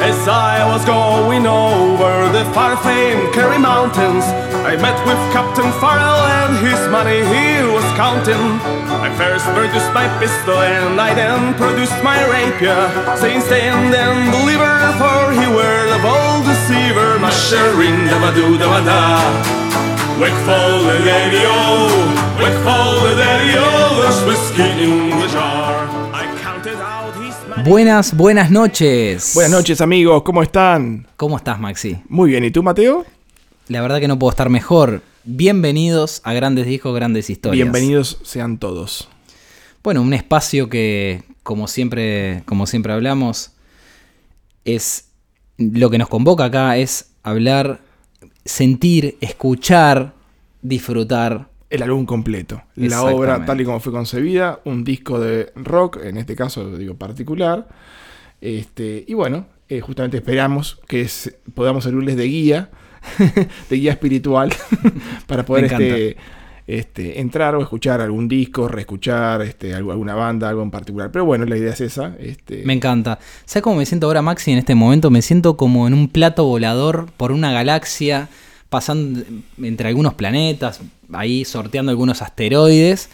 As I was going over the far-famed Kerry Mountains, I met with Captain Farrell and his money he was counting. I first produced my pistol and I then produced my rapier, saying stand and deliver, for he were the bold deceiver. Mushering, dabba-doo, dabba-da. Wakeful the daddy-o, wakeful the daddy-o, there's whiskey in the jar. Buenas, buenas noches. Buenas noches amigos, ¿cómo están? ¿Cómo estás, Maxi? Muy bien, ¿y tú Mateo? La verdad que no puedo estar mejor. Bienvenidos a Grandes Discos, Grandes Historias. Bienvenidos sean todos. Bueno, un espacio que, como siempre, como siempre hablamos, es lo que nos convoca acá es hablar, sentir, escuchar, disfrutar. El álbum completo, la obra tal y como fue concebida, un disco de rock, en este caso digo particular. Este, y bueno, eh, justamente esperamos que es- podamos servirles de guía, de guía espiritual, para poder este, este, entrar o escuchar algún disco, reescuchar este, algo- alguna banda, algo en particular. Pero bueno, la idea es esa. Este, Me encanta. ¿Sabes cómo me siento ahora, Maxi, en este momento? Me siento como en un plato volador por una galaxia, pasando entre algunos planetas, ahí sorteando algunos asteroides.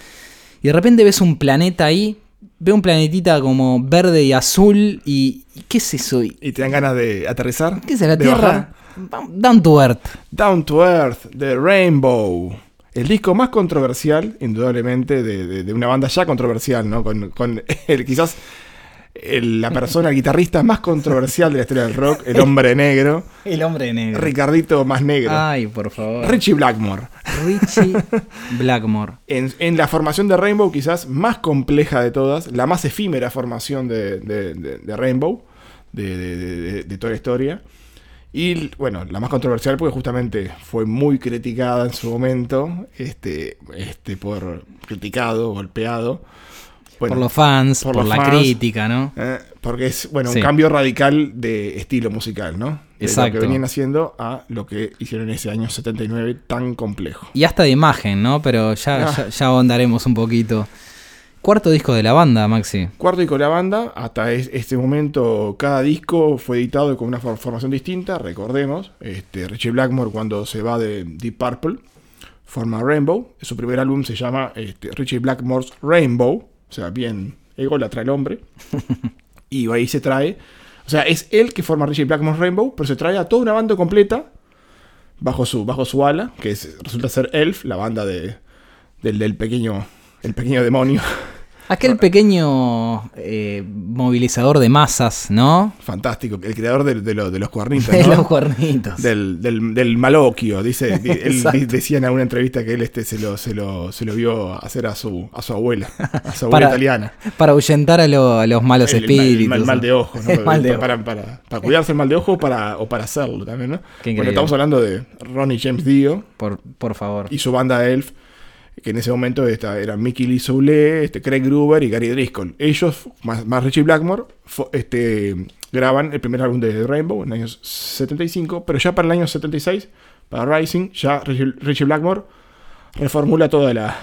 Y de repente ves un planeta ahí, veo un planetita como verde y azul. ¿Y qué es eso? ¿Y y te dan ganas de aterrizar. ¿Qué es la Tierra? bajar. Down to Earth. Down to Earth, The Rainbow. El disco más controversial, indudablemente, de, de- de una banda ya controversial, ¿no? Con, con el, quizás el- la persona, el guitarrista más controversial de la historia del rock, el hombre negro, El hombre negro. Ricardito más negro, Ay, por favor. Richie Blackmore. Richie Blackmore. En, en la formación de Rainbow, quizás más compleja de todas, la más efímera formación de, de- de- de Rainbow, de, de- de- de toda la historia. Y bueno, la más controversial porque justamente fue muy criticada en su momento, este, este, por criticado, golpeado. Bueno, por los fans, por por, los la fans. crítica, ¿no? eh, porque es bueno Sí. un cambio radical de estilo musical, ¿no? De Exacto. lo que venían haciendo a lo que hicieron en ese año 79 tan complejo. Y hasta de imagen, ¿no? Pero ya, Ah. ya, ya ahondaremos un poquito. Cuarto disco de la banda, Maxi. Cuarto disco de la banda, hasta es- este momento cada disco fue editado con una for- formación distinta, recordemos, este, Richie Blackmore cuando se va de Deep Purple forma Rainbow, su primer álbum se llama este, Richie Blackmore's Rainbow, o sea, bien ególatra el hombre, y ahí se trae, o sea, es él que forma Richie Blackmore's Rainbow, pero se trae a toda una banda completa bajo su, bajo su ala, que es- resulta ser Elf, la banda de, del, del pequeño, el pequeño demonio. Aquel pequeño eh, movilizador de masas, ¿no? Fantástico, el creador de, de lo- de los cuernitos, De ¿no? los cuernitos. del, del, del maloquio, dice, di- él decía en alguna entrevista que él este se lo, se lo, se lo vio hacer a su, a su abuela, a su abuela Para- italiana. Para ahuyentar a, lo- a los malos El, el mal- espíritus. el mal, de ojo, ¿no? El mal de ojo. para, para, para cuidarse el mal de ojo o para, o para hacerlo también, ¿no? Qué. Bueno, estamos hablando de Ronnie James Dio Por, por favor. y su banda Elf, que en ese momento esta, eran Mickey Lee Soule, este, Craig Gruber y Gary Driscoll. Ellos, más, más Richie Blackmore, este, graban el primer álbum de Rainbow en el año 75, pero ya para el año 76, para Rising, ya Richie, Richie Blackmore reformula toda la,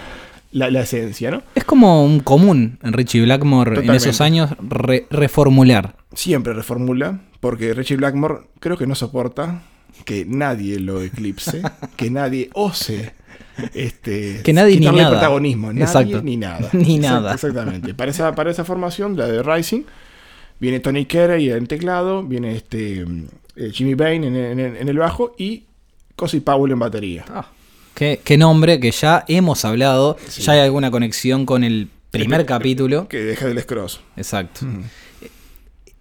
la, la esencia, ¿no? Es como un común en Richie Blackmore en esos años re- reformular. Siempre reformula, porque Richie Blackmore creo que no soporta que nadie lo eclipse, que nadie ose este, Que nadie ni nada. protagonismo, nadie Exacto. ni nada. Ni nada. Exactamente. Para esa, para esa formación, la de Rising, viene Tony Carey en teclado, viene este eh, Jimmy Bain en, en- en el bajo y Cosi Powell en batería. Qué, qué nombre que ya hemos hablado. Ya hay alguna conexión con el primer capítulo. Que deja del Scross. Exacto.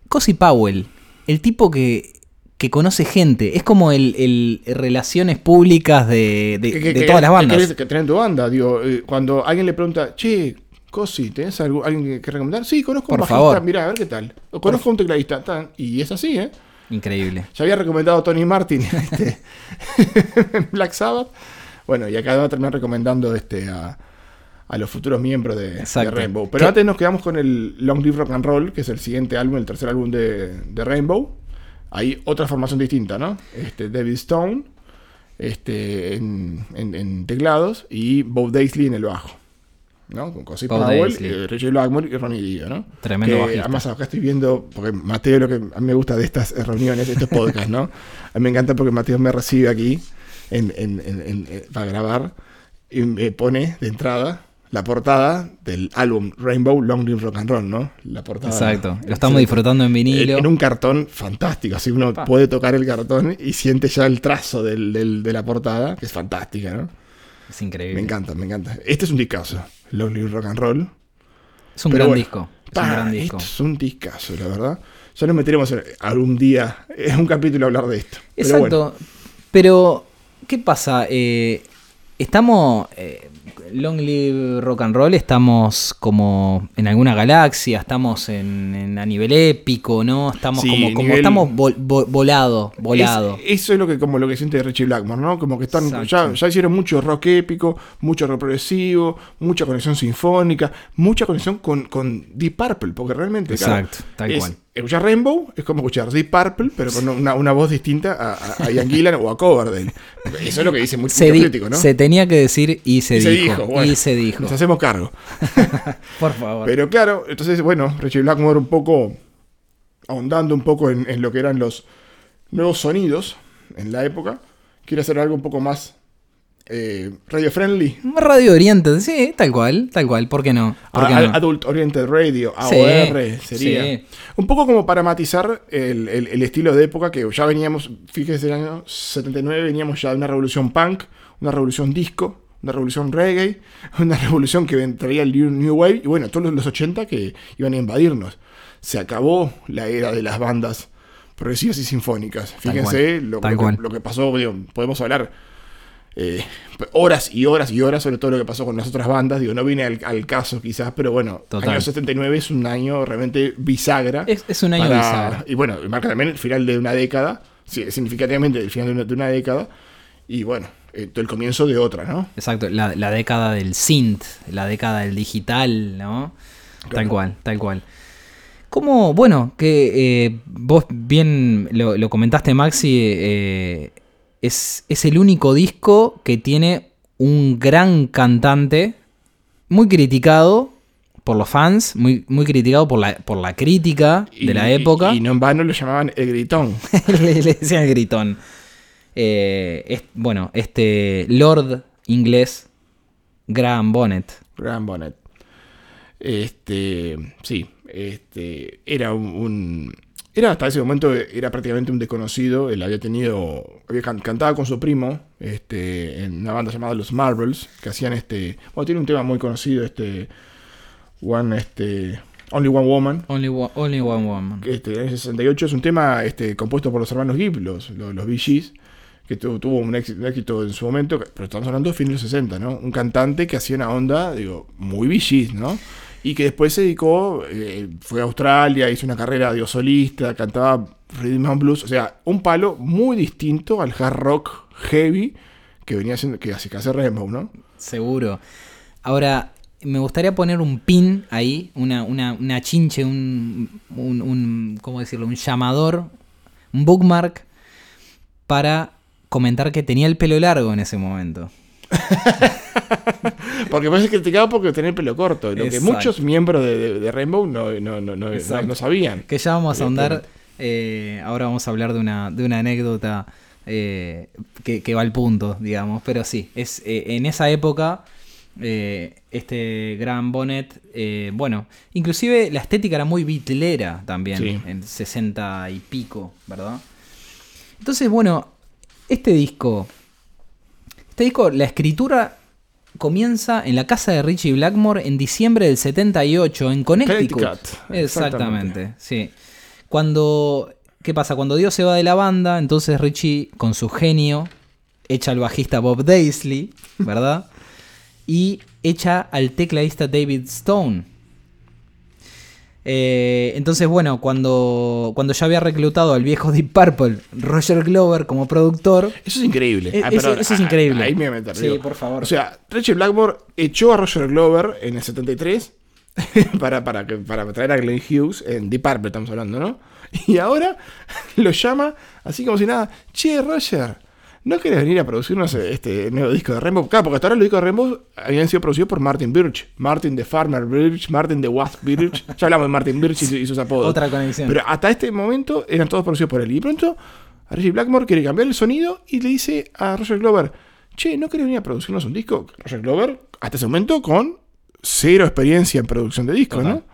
Cosi Powell, el tipo que, que conoce gente, es como el, el relaciones públicas de, de- Que- que- de que- todas las bandas. Que tenés en tu banda. Digo, eh, cuando alguien le pregunta, che, Cosi, ¿tenés algo, alguien que, recomendar? Sí, conozco Por un bajista, favor. mirá, a ver qué tal. O conozco un tecladista. tan. Y es así, ¿eh? Increíble. Ya había recomendado a Tony Martin este, en Black Sabbath. Bueno, y acá va a terminar recomendando este, a, a los futuros miembros de. Rainbow. Pero ¿Qué? antes nos quedamos con el Long Live Rock and Roll, que es el siguiente álbum, el tercer álbum de, de Rainbow. Hay otra formación distinta, ¿no? Este, David Stone este, en, en- en teclados y Bob Daisley en el bajo. ¿no? Con Cosy Powell, eh, Richie Blackmore y Ronnie Dio, ¿no? Tremendo Que, bajista. Además, acá estoy viendo, porque Mateo, lo que a mí me gusta de estas reuniones, de estos podcasts, ¿no? A mí me encanta porque Mateo me recibe aquí en- en- en- para grabar y me pone de entrada la portada del álbum Rainbow Long Live Rock and Roll, ¿no? La portada. Exacto. Lo estamos disfrutando en vinilo. En, en un cartón fantástico, así uno Pa. puede tocar el cartón y siente ya el trazo del- del- de la portada, que es fantástica, ¿no? Es increíble. Me encanta, me encanta. Este es un discazo, Long Live Rock and Roll. Es un gran bueno, disco. Es Pa, un gran disco. Esto es un discazo, la verdad. Ya nos meteremos algún día en un capítulo a hablar de esto. Pero Exacto. Pero, ¿qué pasa? Eh, estamos. eh, Long Live Rock and Roll, estamos como en alguna galaxia, estamos en, en- a nivel épico, ¿no? Estamos Sí, como, como nivel- estamos vol- vo- volado, Es- volado. eso es lo que como lo que siente Richie Blackmore, ¿no? Como que están ya, hicieron mucho rock épico, mucho rock progresivo, mucha conexión sinfónica, mucha conexión con, con Deep Purple, porque realmente Exacto, tal es- cual. Escuchar Rainbow es como escuchar Deep Purple, pero con una, una voz distinta a, a, Ian Gillan o a Coverdale. Eso es lo que dice mucho, se, mucho di- crítico, ¿no? se tenía que decir y se, y se dijo. dijo, bueno, y se dijo. Nos hacemos cargo. Por favor. Pero claro, entonces, bueno, Richie Blackmore un poco ahondando un poco en, en lo que eran los nuevos sonidos en la época, quiere hacer algo un poco más eh, radio friendly. Radio Oriente, sí, tal cual, tal cual. ¿Por qué no? ¿Por qué A- no? Adult Oriented Radio, Sí, AOR, sería. sí. Un poco como para matizar el, el- el estilo de época que ya veníamos, fíjese, el año 79 veníamos ya de una revolución punk, una revolución disco, una revolución reggae, una revolución que traía el New, Wave y bueno, todos los, los 80 que iban a invadirnos. Se acabó la era de las bandas progresivas y sinfónicas. Fíjense que, lo que pasó, digo, podemos hablar eh, horas y horas y horas sobre todo lo que pasó con las otras bandas. Digo, no viene al, al caso quizás, pero bueno, Total. año 79 es un año realmente bisagra. Es, es un año para- bisagra. Y bueno, marca también el final de una década, sí, significativamente el final de una, de una década. Y bueno, eh, el comienzo de otra, ¿no? Exacto, la, la década del synth, la década del digital, ¿no? Tal cual, tal cual. Como, bueno, que eh, vos bien lo, lo comentaste, Maxi, es, es el único disco que tiene un gran cantante, muy criticado por los fans, muy, muy criticado por la, por la crítica Y- de la época. Y, y no en vano lo llamaban el gritón. le, le decían el gritón. Eh, es- bueno, este Lord inglés, Graham Bonnet. Graham Bonnet. Este, sí, este, era un, un- era hasta ese momento era prácticamente un desconocido. Él había tenido, había can- cantaba con su primo, este, en una banda llamada Los Marbles, que hacían este, bueno, tiene un tema muy conocido, este, One, este, Only One Woman. Only one, only one woman. Este, en el 68 es un tema este, compuesto por los hermanos Gibb, los, los, los Gees, que tu- tuvo un éxito, un éxito en su momento, pero estamos hablando de fines de los 60, ¿no? Un cantante que hacía una onda, digo, muy Gees, ¿no? Y que después se dedicó, eh, fue a Australia, hizo una carrera de solista, cantaba rhythm and blues, o sea, un palo muy distinto al hard rock heavy que venía haciendo, que hace, que hace Rainbow, ¿no? Seguro. Ahora, me gustaría poner un pin ahí, una, una, una chinche, un, un, ¿cómo decirlo? Un llamador, un bookmark, para comentar que tenía el pelo largo en ese momento. Porque parece criticado porque tenía el pelo corto, lo que muchos miembros de, de- de Rainbow no, no, no, no, sabían. Que ya vamos a ahondar. Evidentemente. eh, ahora vamos a hablar de una, de una anécdota eh, que, que va al punto, digamos. Pero sí, es eh, en esa época. este gran Bonnet, bueno, inclusive la estética era muy bitlera también, Sí. en 60 y pico, ¿verdad? Entonces, bueno, este disco, este disco, la escritura comienza en la casa de Richie Blackmore en diciembre del 78 en Connecticut. Connecticut, Exactamente, exactamente. sí. Cuando, ¿qué pasa? Cuando Dios se va de la banda, entonces Richie, con su genio, echa al bajista Bob Daisley, ¿verdad? y echa al tecladista David Stone. Eh, entonces, bueno, cuando, cuando ya había reclutado al viejo Deep Purple, Roger Glover, como productor, Eso es increíble. Eh, Ah, eso- perdón, eso es ah, increíble. Ahí me voy a meter. Sí, digo. por favor. O sea, Richie Blackmore echó a Roger Glover en el 73 para, para, para traer a Glenn Hughes en Deep Purple, estamos hablando, ¿no? Y ahora lo llama así como si nada. Che, Roger, ¿no querés venir a producirnos este nuevo disco de Rainbow? Claro, porque hasta ahora los discos de Rainbow habían sido producidos por Martin Birch. Martin de Farmer Birch, Martin de Wasp Birch. Ya hablamos de Martin Birch y, y sus apodos. Otra conexión. Pero hasta este momento eran todos producidos por él. Y de pronto, Reggie Blackmore quiere cambiar el sonido y le dice a Roger Glover, che, ¿no querés venir a producirnos un disco? Roger Glover, hasta ese momento, con cero experiencia en producción de discos, Total.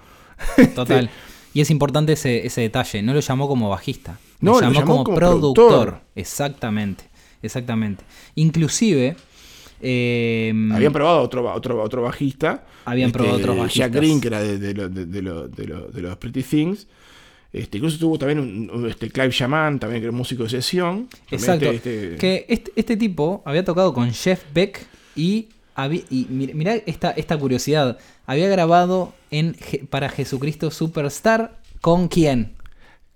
¿no? Total. Y es importante ese, ese detalle. No lo llamó como bajista. No, lo lo llamó, llamó como, como productor. productor. Exactamente. Exactamente. Inclusive. eh, Habían probado otro, otro, otro bajista. Habían probado otros Jack bajistas. Green, que era de, de, lo- de, de lo- de lo- de los Pretty Things. Este, incluso tuvo también un, un- este, Clive Shaman, también que era músico de sesión. También Exacto. este- este- Que este, este tipo había tocado con Jeff Beck y, y mir- mirá esta, esta curiosidad. Había grabado en, para Jesucristo Superstar con quién?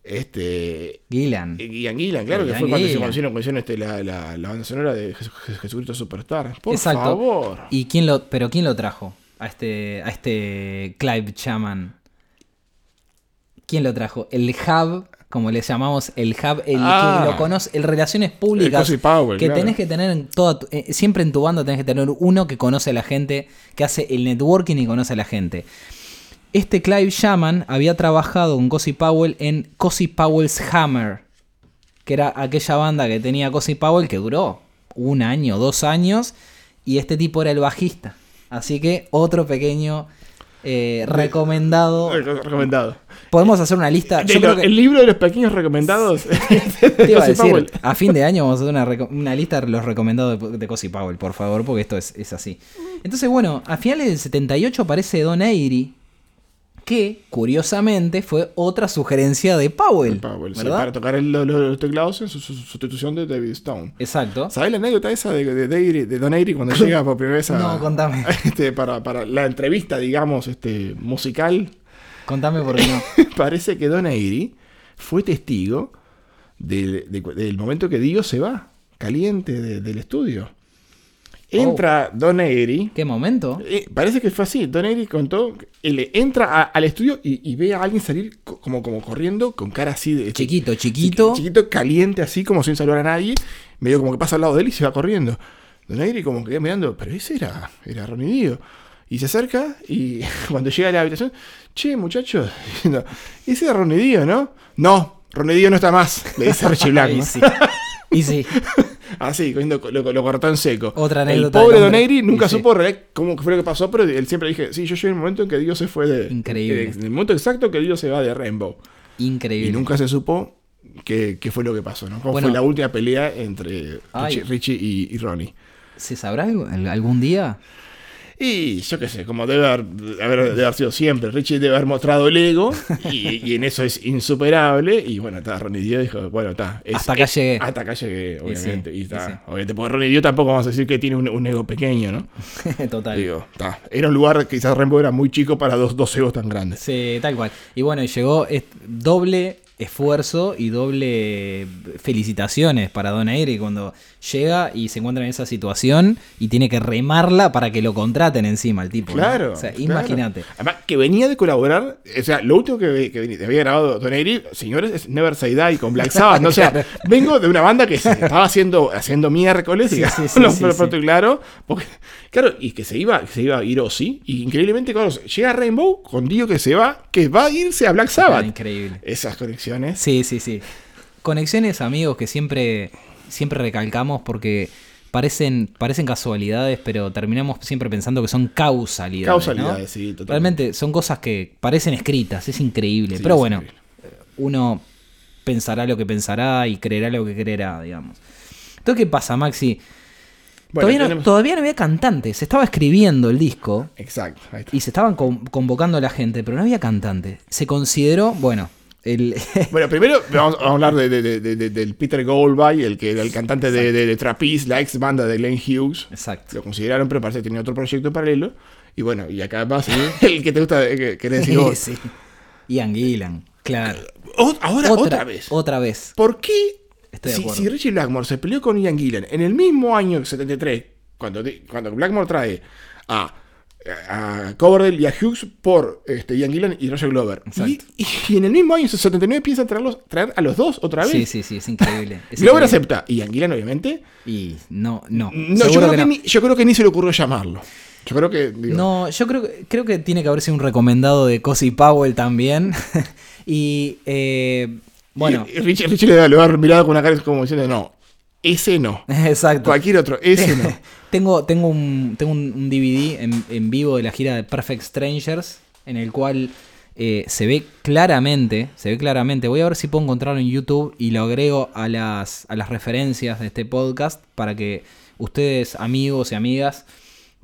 Este Gillan. Ian Gillan, claro, que fue cuando se Gillan. conocieron, conocieron, este, la, la, la banda sonora de Jes- Jes- Jesucristo Superstar. Por Exacto. favor. ¿Y quién lo, pero quién lo trajo? A este, a este Clive Chaman. ¿Quién lo trajo? El hub, como le llamamos, el hub, el Ah. que lo conoce, el relaciones públicas. Powell, que claro. tenés que tener en toda tu- eh, siempre en tu banda tenés que tener uno que conoce a la gente, que hace el networking y conoce a la gente. Este Clive Shaman había trabajado con Cosi Powell en Cosi Powell's Hammer, que era aquella banda que tenía Cosi Powell que duró un año, dos años, y este tipo era el bajista. Así que otro pequeño eh, recomendado. Re- Recomendado. Podemos hacer una lista. De Yo lo- creo que El libro de los pequeños recomendados. te iba a decir, fin de año vamos a hacer una, lista de los recomendados de, de Cosi Powell, por favor, porque esto es, es así. Entonces, bueno, a finales del 78 aparece Don Airy, que curiosamente fue otra sugerencia de Powell. Powell, sí, ¿verdad? para tocar el- los teclados en su, su- sustitución de David Stone. Exacto. ¿Sabes la anécdota esa de, de, Don Airy cuando llega por primera vez a, No, contame. este, para, para la entrevista, digamos, este, musical? Contame por qué no. Parece que Don Airy fue testigo del, de- del momento que Dio se va, caliente de- del estudio. Entra Don Airy. ¿Qué momento? eh, parece que fue así. Don Airy contó. Él entra a- al estudio y, y ve a alguien salir co- como, como corriendo con cara así de. este, Chiquito, chiquito. chiqui- chiquito, caliente, así como sin saludar a nadie. Medio como que pasa al lado de él y se va corriendo. Don Airy como que mirando, pero ese era, era Ronnie Dio. Y se acerca y cuando llega a la habitación, che, muchachos, diciendo, ese era Ronnie Dio, ¿no? No, Ronnie Dio no está más, le dice Richie Y Blackmore. Y sí. Así, cogiendo- lo, lo cortó en seco. Otra El anécdota pobre del Don hombre. Airy nunca sí. supo cómo fue lo que pasó, pero él siempre dije, sí, yo llegué en el momento en que Dio se fue de... Increíble. En el momento exacto que Dio se va de Rainbow. Increíble. Y nunca se supo qué, qué fue lo que pasó, ¿no? Cómo Bueno. fue la última pelea entre. Richie, Richie y, y Ronnie. ¿Se sabrá algún día? Y yo qué sé, como debe haber, haber- debe haber sido siempre, Richie debe haber mostrado el ego y, y en eso es insuperable. Y bueno, está Ronnie Dio dijo, bueno, está. es- Hasta acá llegué. Hasta acá llegué, obviamente. sí, y y está, sí. obviamente, porque Ronnie Dio tampoco vamos a decir que tiene un, un ego pequeño, ¿no? Total. Digo, está. Era un lugar, quizás Rainbow era muy chico para dos, dos egos tan grandes. Sí, tal cual. Y bueno, llegó doble esfuerzo y doble felicitaciones para Don Airy cuando llega y se encuentra en esa situación y tiene que remarla para que lo contraten encima el tipo. ¿no? Claro. O sea, claro. imagínate. Además, que venía de colaborar. O sea, lo último que, había grabado Don Airy, señores, es Never Say Die con Black Sabbath. ¿no? O sea, vengo de una banda que se estaba haciendo, haciendo miércoles, Sí, lo- y claro. Porque, claro, y que se iba, se iba a ir Ozzy. Y increíblemente, claro, llega Rainbow con Dio que se va, que va a irse a Black Sabbath. Increíble. Esas conexiones. Sí, sí, sí. Conexiones, amigos, que siempre, siempre recalcamos porque parecen, parecen casualidades, pero terminamos siempre pensando que son causalidades. ¿no? Causalidades, sí, totalmente. Realmente son cosas que parecen escritas, es increíble. Sí, pero es bueno, increíble. uno pensará lo que pensará y creerá lo que creerá, digamos. Entonces, ¿qué pasa, Maxi? Bueno, todavía, no, tenemos- todavía no había cantantes, se estaba escribiendo el disco Exacto. ahí está. y se estaban con- convocando a la gente, pero no había cantante. Se consideró, bueno, el... Bueno, primero vamos a hablar de, de- de- de- de- del Peter Goldby, el que era el cantante de, Trapeze, la ex banda de Glenn Hughes. Exacto. Lo consideraron, pero parece que tenía otro proyecto paralelo. Y bueno, y acá vas el que te gusta, eh, que querés decir vos. Sí. Ian Gillan, claro. O- ahora, otra, vez. Otra vez. ¿Por qué? Estoy si, si Richie Blackmore se peleó con Ian Gillan en el mismo año 73, cuando, cuando Blackmore trae a a Coverdale y a Hughes por este, Ian Gillan y Roger Glover. Y, en el mismo año, en 79, piensan traerlos, traer a los dos otra vez. Sí, sí, sí, es increíble. Es Glover increíble. acepta. Y Ian Gillan, obviamente. Y no, no. No, yo creo, que que no. Ni, yo creo que ni se le ocurrió llamarlo. Yo creo que. digo, No, yo creo, que- creo que tiene que haber sido un recomendado de Cosi Powell también. y eh, bueno, y Richie, Richie le, da- le va mirado con una cara como diciendo, no, ese no. exacto. Cualquier otro, ese no. tengo, tengo un, tengo un, DVD en, en vivo de la gira de Perfect Strangers, en el cual eh, se ve claramente, se ve claramente. Voy a ver si puedo encontrarlo en YouTube y lo agrego a las, a las referencias de este podcast para que ustedes, amigos y amigas,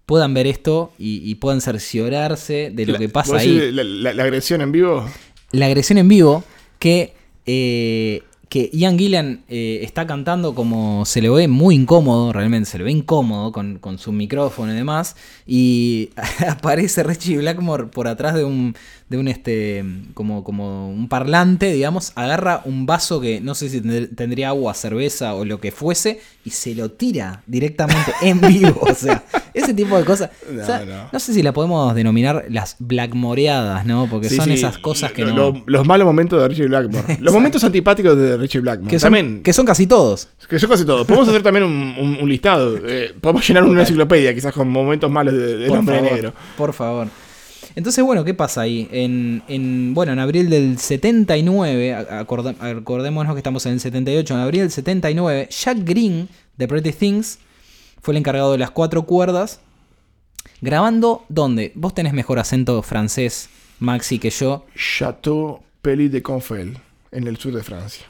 puedan ver esto y, y puedan cerciorarse de lo La- que pasa ¿vos ahí. la- la agresión en vivo. la agresión en vivo que, eh, que Ian Gillan eh, está cantando como se le ve muy incómodo, realmente se le ve incómodo con, con su micrófono y demás, y aparece Richie Blackmore por atrás de un, de un este, como, como un parlante, digamos, agarra un vaso que no sé si tendr- tendría agua, cerveza o lo que fuese, y se lo tira directamente en vivo, o sea, ese tipo de cosas. No, O sea, no. no sé si la podemos denominar las blackmoreadas, ¿no? Porque Sí, son sí, esas cosas que lo- no... lo- los malos momentos de Richie Blackmore. Los momentos antipáticos de Richie Blackmore. que, son, también. que son casi todos. Que son casi todo. Podemos hacer también un, un- un listado. Eh, podemos llenar una enciclopedia, quizás con momentos malos de- del por hombre favor, negro. Por favor. Entonces, bueno, ¿qué pasa ahí? En, en- bueno, en abril del 79, a- acorda- acordémonos que estamos en el 78, en abril del 79, Jack Green de Pretty Things fue el encargado de las cuatro cuerdas, grabando ¿dónde? Vos tenés mejor acento francés, Maxi, que yo. Chateau Pelly de Confel, en el sur de Francia.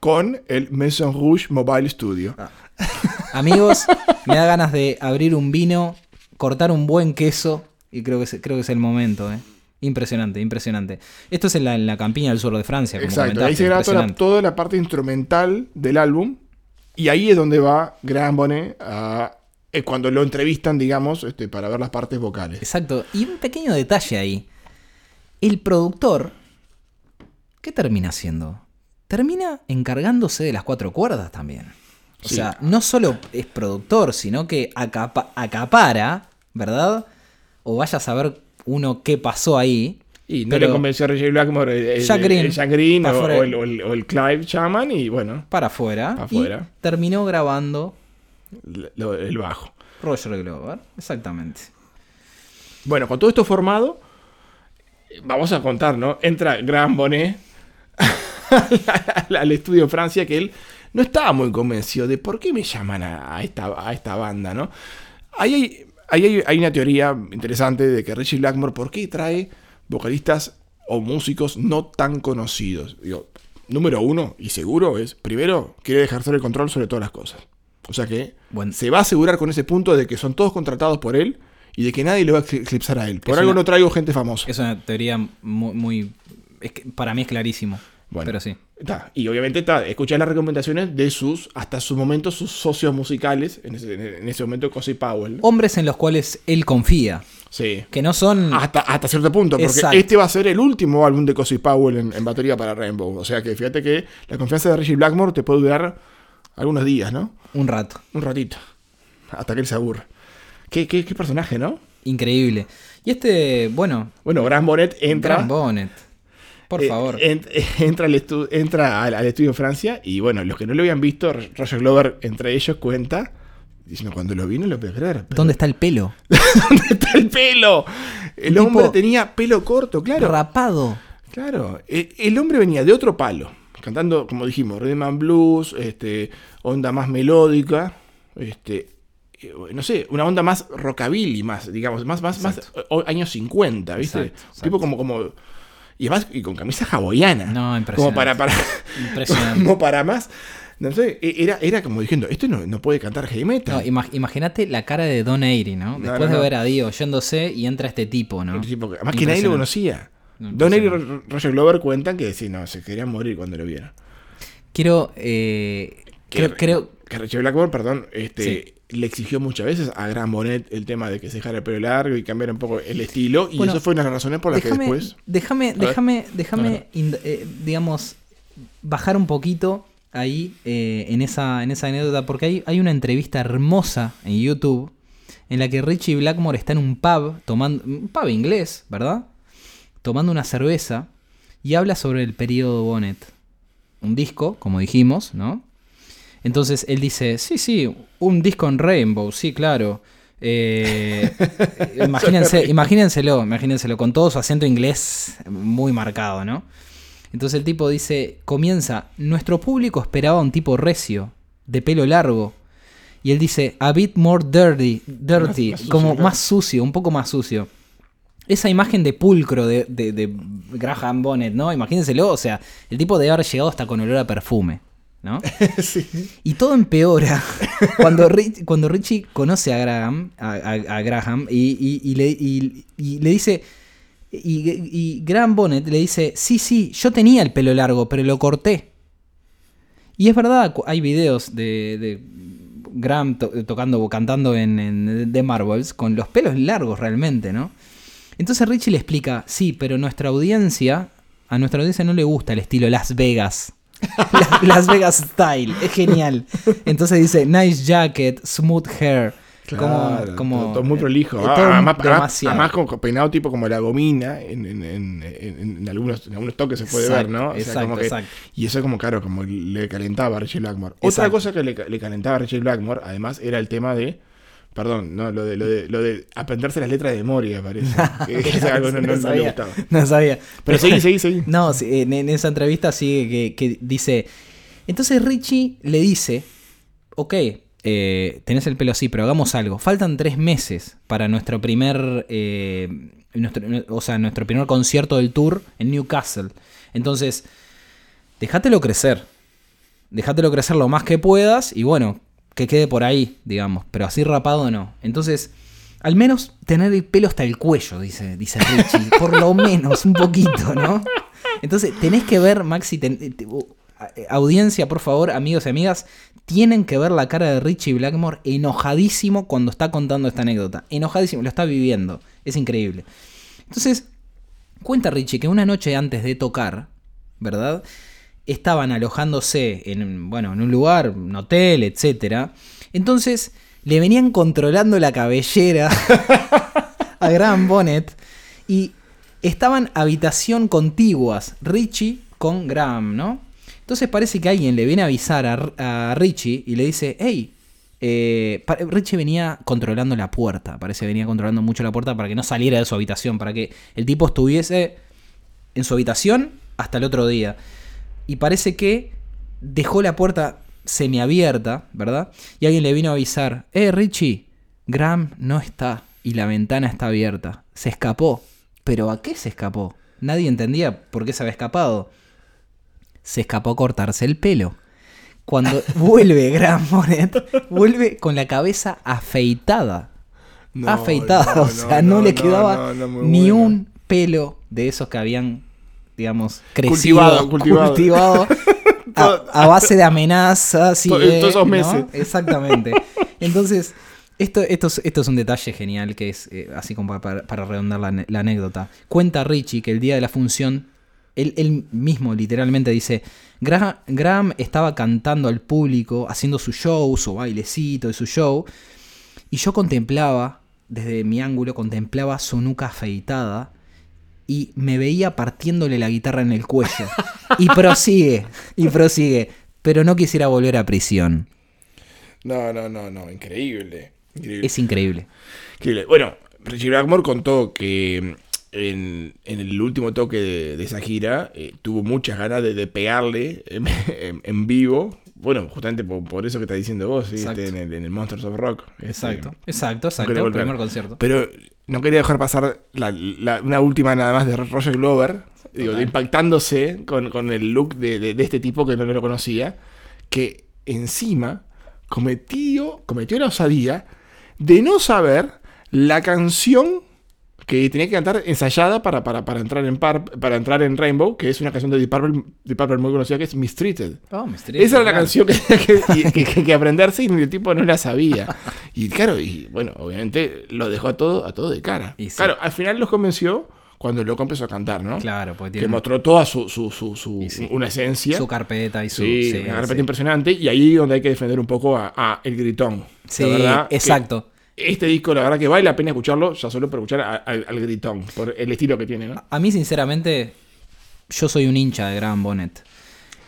Con el Maison Rouge Mobile Studio. Ah. Amigos, me da ganas de abrir un vino, cortar un buen queso y creo que es, creo que es el momento, ¿eh? Impresionante, impresionante. Esto es en la, en la campiña del sur de Francia. como Exacto. Ahí se graba toda la, toda la parte instrumental del álbum. Y ahí es donde va Graham Bonnet a- eh, cuando lo entrevistan, digamos, este, para ver las partes vocales. Exacto. Y un pequeño detalle ahí. El productor, ¿qué termina haciendo? Termina encargándose de las cuatro cuerdas también. O Sí. sea, no solo es productor, sino que acapa- acapara, ¿verdad? O vaya a saber uno qué pasó ahí. Y no Pero- le convenció a Richie Blackmore el, el- Jack Green. el Jack Green Pa' o, el, o Clive Chaman y bueno, para afuera. Y terminó grabando lo- el bajo. Roger Glover. Exactamente. Bueno, con todo esto formado, vamos a contar, ¿no? Entra Graham Bonnet al, estudio Francia que él no estaba muy convencido de por qué me llaman a, a esta, a esta banda, ¿no? Ahí hay, ahí hay, hay una teoría interesante de que Richie Blackmore, ¿por qué trae vocalistas o músicos no tan conocidos? Digo, número uno, y seguro, es, primero, quiere ejercer el control sobre todas las cosas. O sea que se va a asegurar con ese punto de que son todos contratados por él y de que nadie le va a eclipsar a él. Por Es algo una- no traigo gente famosa. Es una teoría muy... muy- es que para mí es clarísimo. Bueno. Pero sí. Y obviamente está, escuchar las recomendaciones de sus, hasta su momento, sus socios musicales, en ese, en ese momento Cosi Powell. Hombres en los cuales él confía. Sí. Que no son... Hasta, hasta cierto punto, porque Exacto. este va a ser el último álbum de Cosi Powell en, en batería para Rainbow. O sea que fíjate que la confianza de Richie Blackmore te puede durar algunos días, ¿no? Un rato. Un ratito. Hasta que él se aburra. Qué, qué, qué personaje, ¿no? Increíble. Y este, bueno, Bueno, Graham Bonnet entra. Gran Bonnet. Por Eh, favor. ent- entra al, estu- entra al, al estudio en Francia y bueno, los que no lo habían visto, Roger Glover entre ellos cuenta, diciendo, cuando lo vi no lo puedo creer. pero- ¿Dónde está el pelo? ¿Dónde está el pelo? El hombre tenía pelo corto, claro. Rapado. Claro, e- el hombre venía de otro palo, cantando, como dijimos, rhythm and blues, este, onda más melódica, este, eh, no sé, una onda más rockabilly, más, digamos, más, más, más o- años 50, ¿viste? Exacto. Tipo como, como, y además, y con camisa hawaiana. No, Como impresionante. para, para, Impresionante. como para más, no sé, e- era, era como diciendo, esto no, no puede cantar heavy metal. No, ima- imagínate la cara de Don Airy, ¿no? Después no, no. de ver a Dio yéndose y entra este tipo, ¿no? Tipo que- además que nadie lo conocía. No, Don Airy y Roger Glover cuentan que sí, no, se querían morir cuando lo vieron. Quiero, eh, Que- creo, creo, que Richie Blackmore, perdón, este, Sí. Le exigió muchas veces a Graham Bonnet el tema de que se dejara el pelo largo y cambiara un poco el estilo. Y Bueno, eso fue una de las razones por las que después. déjame, déjame, déjame, eh, digamos, bajar un poquito ahí eh, en, esa, en esa anécdota, porque hay, hay una entrevista hermosa en YouTube en la que Richie Blackmore está en un pub, tomando, un pub inglés, ¿verdad? Tomando una cerveza y habla sobre el periodo Bonnet. Un disco, como dijimos, ¿no? Entonces él dice, sí, sí, un disco en Rainbow, sí, claro. Eh, imagínense, imagínenselo, imagínenselo, con todo su acento inglés muy marcado, ¿no? Entonces el tipo dice, comienza, nuestro público esperaba un tipo recio, de pelo largo. Y él dice, a bit more dirty, dirty, Más- más sucio, como más sucio, un poco más sucio. Esa imagen de pulcro de, de- de Graham Bonnet, ¿no? Imagínenselo, o sea, el tipo debe haber llegado hasta con olor a perfume, ¿no? Sí. Y todo empeora cuando, cuando Richie conoce a Graham, a, a- a Graham y, y- y le, y- y le dice, y, Graham Bonnet le dice, sí, sí, yo tenía el pelo largo, pero lo corté. Y es verdad, hay videos de, de Graham to- tocando, cantando en, en The Marvels con los pelos largos realmente, ¿no? Entonces Richie le explica, sí, pero nuestra audiencia, a nuestra audiencia no le gusta el estilo Las Vegas. La- Las Vegas Style, es genial. Entonces dice, nice jacket, smooth hair. Claro, como, como todo, muy prolijo. eh, Ah, todo además, demasiado. además peinado tipo como la gomina en, en- en- algunos, algunos toques se puede Exacto, ver, ¿no? O sea, exacto, como que- exacto. Y eso como, claro, como le calentaba a Richie Blackmore. Otra cosa que le calentaba a Richie Blackmore, además, era el tema de... Perdón, no, lo de, lo de, lo de aprenderse las letras de memoria, parece. Es algo no, no- no le sabía, gustaba. no sabía. Pero seguí, seguí, seguí. No, sí, en, en esa entrevista sigue que, que dice. Entonces Richie le dice: Ok, eh, tenés el pelo así, pero hagamos algo. Faltan tres meses para nuestro primer. eh, nuestro- o sea, nuestro primer concierto del tour en Newcastle. Entonces, déjatelo crecer. Déjatelo crecer lo más que puedas y bueno, que quede por ahí, digamos. Pero así rapado no. Entonces. Al menos tener el pelo hasta el cuello, dice, dice Richie. Por lo menos, un poquito, ¿no? Entonces, tenés que ver, Maxi, ten- te- uh, audiencia, por favor, amigos y amigas, tienen que ver la cara de Richie Blackmore enojadísimo cuando está contando esta anécdota. Enojadísimo, lo está viviendo. Es increíble. Entonces, cuenta Richie que una noche antes de tocar, ¿verdad? Estaban alojándose en, bueno, en un lugar, un hotel, etc. Entonces, le venían controlando la cabellera a Graham Bonnet y estaban habitación contiguas, Richie con Graham, ¿no? Entonces parece que alguien le viene a avisar a, a Richie y le dice, hey, eh, Richie venía controlando la puerta, parece que venía controlando mucho la puerta para que no saliera de su habitación, para que el tipo estuviese en su habitación hasta el otro día. Y parece que dejó la puerta semiabierta, ¿verdad? Y alguien le vino a avisar, eh, Richie, Graham no está y la ventana está abierta. Se escapó. ¿Pero a qué se escapó? Nadie entendía por qué se había escapado. Se escapó a cortarse el pelo. Cuando vuelve Graham Bonnet, vuelve con la cabeza afeitada. No, afeitada, no, o sea, no, no, le quedaba ni bueno. un pelo de esos que habían, digamos, crecido, Cultivado, cultivado. cultivado a, a base de amenazas y todos esos ¿no? meses. Exactamente. Entonces, esto, esto, es, esto es un detalle genial que es, eh, así como para, para redondar la anécdota. Cuenta Richie que el día de la función, él, él mismo literalmente dice, Graham, Graham estaba cantando al público, haciendo su show, su bailecito y su show, y yo contemplaba, desde mi ángulo, contemplaba su nuca afeitada y me veía partiéndole la guitarra en el cuello. Y prosigue, y prosigue, pero no quisiera volver a prisión. No, no, no, no, increíble. Increíble. Es increíble. Increíble. Bueno, Richie Blackmore contó que en, en el último toque de, de esa gira eh, tuvo muchas ganas de, de pegarle en, en- en vivo. Bueno, justamente por, por eso que estás diciendo vos. Este, en, el, en el Monsters of Rock. Este, Exacto, exacto, exacto. El primer concierto. Pero no quería dejar pasar la- la- una última nada más de Roger Glover, digo, impactándose con, con el look de, de- de este tipo que no lo conocía, que encima cometió, cometió la osadía de no saber la canción que tenía que cantar ensayada para, para, para entrar en par, para entrar en Rainbow, que es una canción de Deep Purple, Deep Purple muy conocida que es Mistreated. Oh, misterioso, Esa era la claro. canción que que, que- que aprenderse y el tipo no la sabía. Y claro, y bueno, obviamente lo dejó a todo, a todo de cara. Y sí. Claro, al final los convenció cuando el loco empezó a cantar, ¿no? Claro, Que tiene mostró toda su, su, su, su- sí. una esencia. su carpeta y su. sí, sí, una carpeta sí. impresionante. Y ahí donde hay que defender un poco a, a el gritón. Sí, La verdad que- exacto. Este disco, la verdad que vale la pena escucharlo, ya solo por escuchar a- al, al gritón, por el estilo que tiene, ¿no? A mí, sinceramente, yo soy un hincha de Graham Bonnet.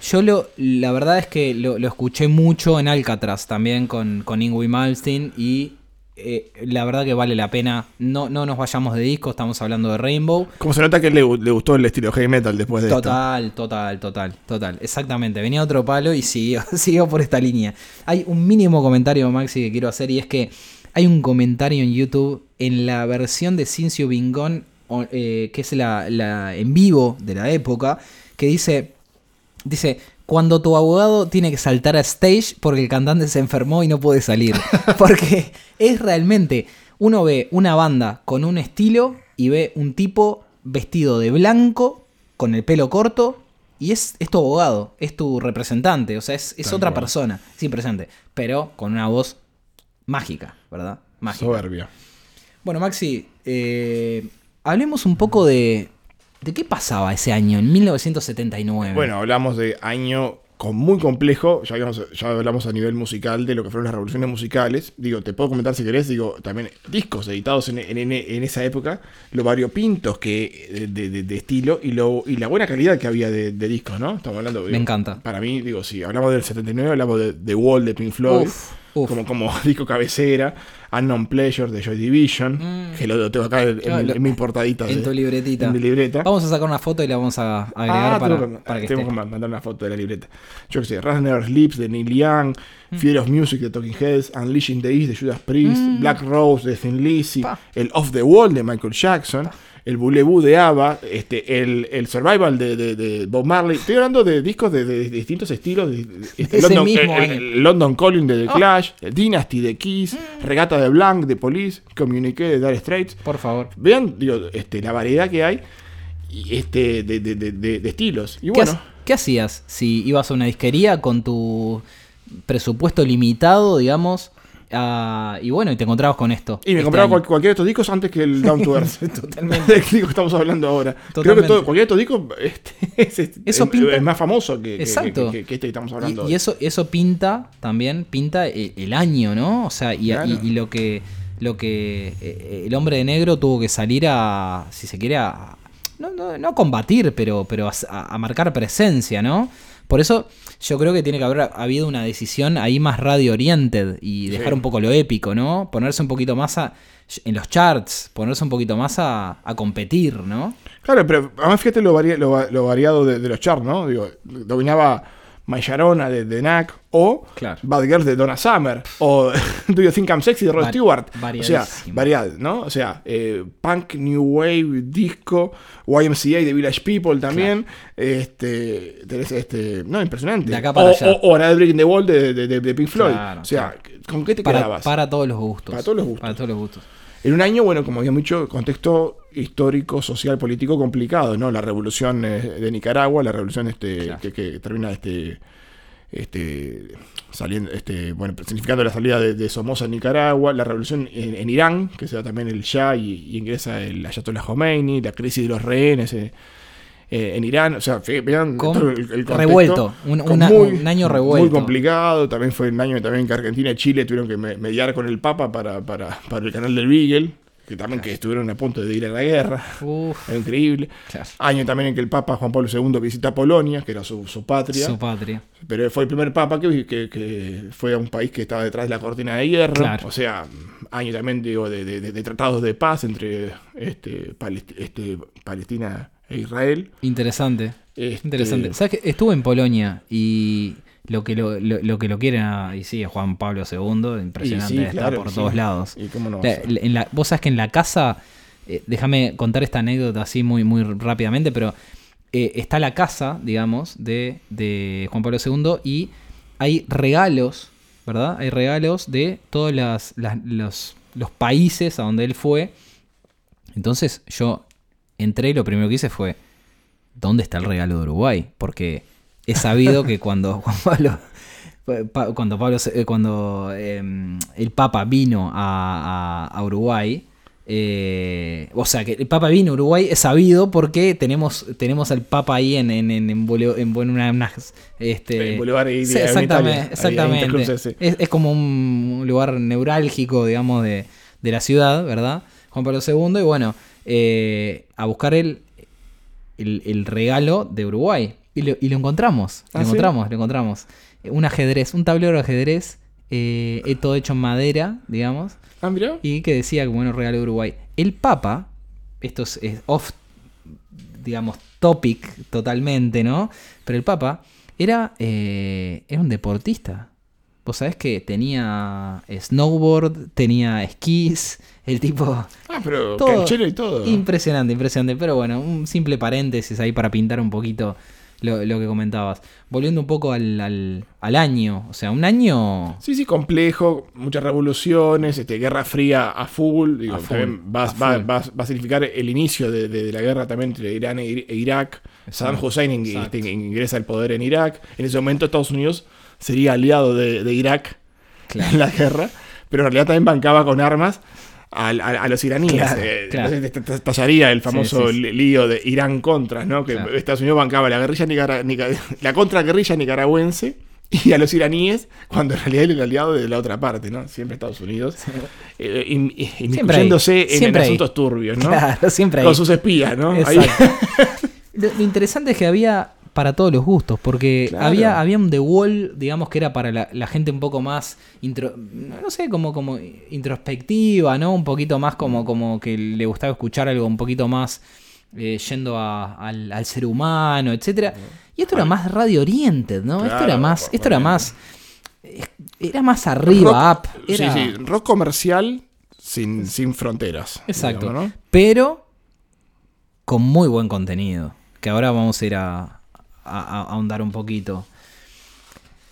Yo lo, la verdad es que lo, lo escuché mucho en Alcatraz también con, con Ingrid Malmsteen y eh, la verdad que vale la pena. No, no nos vayamos de disco, estamos hablando de Rainbow. Como se nota que le, le gustó el estilo heavy metal después de esto. Total, total, total, total. Exactamente. Venía otro palo y siguió, siguió por esta línea. Hay un mínimo comentario, Maxi, que quiero hacer y es que hay un comentario en YouTube en la versión de Cincio Bingón, eh, que es la, la en vivo de la época, que dice, dice, cuando tu abogado tiene que saltar a stage porque el cantante se enfermó y no puede salir. Porque es realmente, uno ve una banda con un estilo y ve un tipo vestido de blanco, con el pelo corto, y es, es tu abogado, es tu representante, o sea, es, es otra cual. persona, sin presente, pero con una voz mágica, ¿verdad? Mágica. Soberbia. Bueno, Maxi, eh, hablemos un poco de, de qué pasaba ese año, en 1979. Bueno, hablamos de año con muy complejo, ya, hablamos a nivel musical de lo que fueron las revoluciones musicales. Digo, te puedo comentar si querés, digo, también discos editados en, en- esa época, lo variopintos que de, de- de estilo y, lo, y la buena calidad que había de, de discos, ¿no? Estamos hablando. digo, encanta. Para mí, digo, si hablamos del 79, hablamos de The Wall de Pink Floyd. Uf, Como, como disco cabecera, Unknown Pleasure de Joy Division, que lo tengo acá en, Claro, en- lo- en mi portadita. en de- tu libretita. En mi libreta. Vamos a sacar una foto y la vamos a agregar Ah, para, tengo que, para que mandar una foto de la libreta. Yo qué sé, Never Sleeps de Neil Young, Mm. Fear of Music de Talking Heads, Unleashing the East de Judas Priest, Black Rose de Thin Lizzy, Pa. el Off the Wall de Michael Jackson, el Boulevou de ABBA, este, el, el Survival de, de- de Bob Marley. Estoy hablando de discos de, de- distintos estilos. este, London, mismo el- el London Calling de The Oh. Clash, el Dynasty de Kiss, Regata de Blanc de Police, Communique de Dire Straits. Por favor. Vean digo, este, la variedad que hay y este, de, de- de- de- de estilos. Y ¿Qué, bueno, ha- qué hacías si ibas a una disquería con tu presupuesto limitado, digamos, ah, y bueno, y te encontrabas con esto? y me este compraba cual- cualquiera de estos discos antes que el Down to Earth. Totalmente. Del disco que estamos hablando ahora. Creo que todo, cualquiera de estos discos este, es, es- Eso es- pinta- es más famoso que, Exacto. que- que- que este que estamos hablando. Y, hoy. y eso, eso pinta también, pinta el, el año, ¿no? O sea, y, Claro. y- y lo que lo que eh, el hombre de negro tuvo que salir a, si se quiere, a, no, no, no a combatir, pero, pero a, a marcar presencia, ¿no? Por eso yo creo que tiene que haber habido una decisión ahí más radio oriented y dejar Sí. un poco lo épico, ¿no? Ponerse un poquito más a, en los charts, ponerse un poquito más a, a competir, ¿no? Claro, pero además fíjate lo, vari- lo va- lo variado de, de los charts, ¿no? Digo, dominaba My Sharona de, de Knack o Claro. Bad Girls de Donna Summer o Do You Think I'm Sexy de Rod Stewart. O sea, variedad, ¿no? O sea, eh, punk, new wave, disco, YMCA de Village People también. Este, este, no, impresionante. De acá para o, allá. o, o Breaking the Wall de, de- de- de Pink Floyd. Claro, o sea, ¿con qué te Para, quedabas? para todos los gustos. Para todos los gustos. Para todos los gustos. En un año, bueno, como había mucho contexto histórico, social, político complicado, ¿no? La revolución eh, de Nicaragua, la revolución este, Claro. que, que termina este, este, saliendo, este, bueno, significando la salida de, de Somoza en Nicaragua, la revolución en, en Irán, que se da también el Shah y, y ingresa el Ayatollah Khomeini, la crisis de los rehenes eh, eh, en Irán, o sea, vean Con- el, el contexto, revuelto, un- con una- un año revuelto. Muy complicado, también fue un año también que Argentina y Chile tuvieron que me- mediar con el Papa para, para, para el canal del Beagle, que también que estuvieron a punto de ir a la guerra. Uf, increíble. Claro. Año también en que el Papa Juan Pablo II visita Polonia, que era su, su patria. su patria. Pero fue el primer Papa que, que- que fue a un país que estaba detrás de la cortina de hierro. Claro. O sea, año también digo, de, de- de tratados de paz entre este, Palest- este, Palestina e Israel. Interesante. Este, Interesante. ¿Sabes que Estuve en Polonia y lo que lo, lo- lo que lo quieren y sí, a Juan Pablo II, impresionante, sí, está claro, por sí. todos lados. ¿Y cómo no? La- en la- vos sabés que en la casa, eh, déjame contar esta anécdota así muy, muy rápidamente, pero eh, está la casa, digamos, de, de Juan Pablo II y hay regalos, ¿verdad? Hay regalos de todos las, las- los, los países a donde él fue. Entonces yo entré y lo primero que hice fue, ¿dónde está el regalo de Uruguay? Porque he sabido que cuando Juan Pablo... pa- Cuando, Pablo, eh, cuando em, el Papa vino a, a- a Uruguay, Eh, o sea, que el Papa vino a Uruguay es sabido porque tenemos, tenemos al Papa ahí en, en, en, en, boleo- en una- este, El Boulevard Sí, en exactamente, Italia, exactamente. Sí. Es, es como un lugar neurálgico, digamos, de, de la ciudad, ¿verdad? Juan Pablo II, y bueno, eh, a buscar el, el, el regalo de Uruguay. Y lo, y lo encontramos, ¿Ah, lo sí? encontramos, lo encontramos. Un ajedrez, un tablero de ajedrez, eh, eh, todo hecho en madera, digamos, Ah, mirá. y que decía que bueno, regalo de Uruguay. El Papa, esto es, es off, digamos, topic totalmente, ¿no? Pero el Papa era, eh, era un deportista. Vos sabés que tenía snowboard, tenía esquís, el tipo... Ah, pero Todo. canchero y todo. Impresionante, impresionante. Pero bueno, un simple paréntesis ahí para pintar un poquito lo, lo que comentabas. Volviendo un poco al, al- al año. O sea, un año... Sí, sí, complejo, muchas revoluciones, este, guerra fría a full. Digo, A full, también va, a va- full. va- va a significar el inicio de, de- de la guerra también entre Irán e, e Irak. Saddam Hussein este, ingresa al poder en Irak. En ese momento Estados Unidos sería aliado de, de Irak Claro. en la guerra, pero en realidad también bancaba con armas a, a los iraníes. Claro, Eh, claro. entonces te- te- Tallaría el famoso Sí, sí, sí. lío de Irán contras, ¿no? Que Claro. Estados Unidos bancaba la guerrilla nicara- nica- la contraguerrilla nicaragüense y a los iraníes cuando en realidad el aliado de la otra parte, ¿no? Siempre Estados Unidos. eh, in- in- inmiscuyéndose en- asuntos turbios, ¿no? Claro, siempre. Con sus espías, ¿no? Exacto. lo interesante es que había para todos los gustos, porque Claro. había, había un The Wall, digamos que era para la, la gente un poco más, intro- no sé, como, como introspectiva, ¿no? Un poquito más como, como que le gustaba escuchar algo un poquito más eh, yendo a- al, al ser humano, etcétera. Y esto era más radio oriented, ¿no? esto era más, esto era más, era más arriba, rock, up. Era, Sí, sí, rock comercial sin, sin fronteras. Exacto. digamos, ¿no? Pero con muy buen contenido. Que ahora vamos a ir a ahondar un poquito.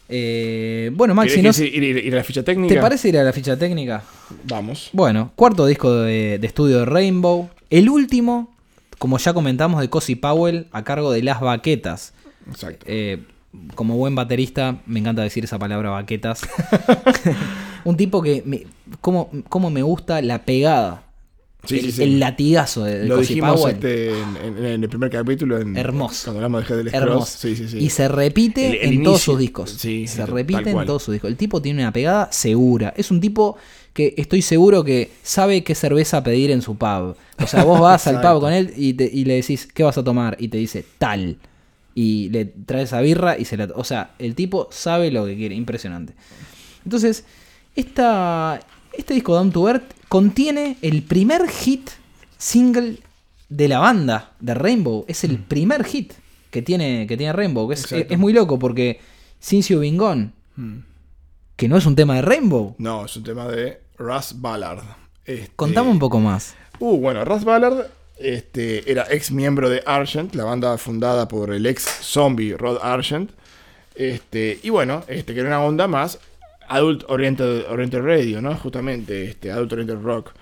Eh, bueno, Maxi, ¿Querés ¿no- ir, ir- ir a la ficha técnica? ¿te parece ir a la ficha técnica? Vamos. Bueno, cuarto disco de, de estudio de Rainbow. El último, como ya comentamos, de Cozy Powell a cargo de Las Baquetas. Exacto. Eh, como buen baterista, me encanta decir esa palabra baquetas. Un tipo que, me, como, como me gusta la pegada. Sí, el, sí, sí. el latigazo de, de Lo Cozy dijimos este, en, en- en el primer capítulo. En, Hermoso. Cuando hablamos de. Hermoso. Y se repite El- el en todos sus discos. Se repite en todos sus discos. El tipo tiene una pegada segura. Es un tipo que estoy seguro que sabe qué cerveza pedir en su pub. O sea, vos vas al pub con él y, te- y le decís, ¿qué vas a tomar? Y te dice, tal. Y le traes esa birra y se la... O sea, el tipo sabe lo que quiere. Impresionante. Entonces, esta, este disco Down to Earth contiene el primer hit single de la banda de Rainbow. Es el primer hit que tiene, que tiene Rainbow. que es, muy loco porque You Been Gone, que no es un tema de Rainbow. No, es un tema de Russ Ballard. Este, Contame un poco más. Uh, bueno, Russ Ballard este, era ex miembro de Argent, la banda fundada por el ex zombie Rod Argent. Este, y bueno, este, que era una onda más adult oriented, oriented radio, ¿no? Justamente, este, adult oriented rock.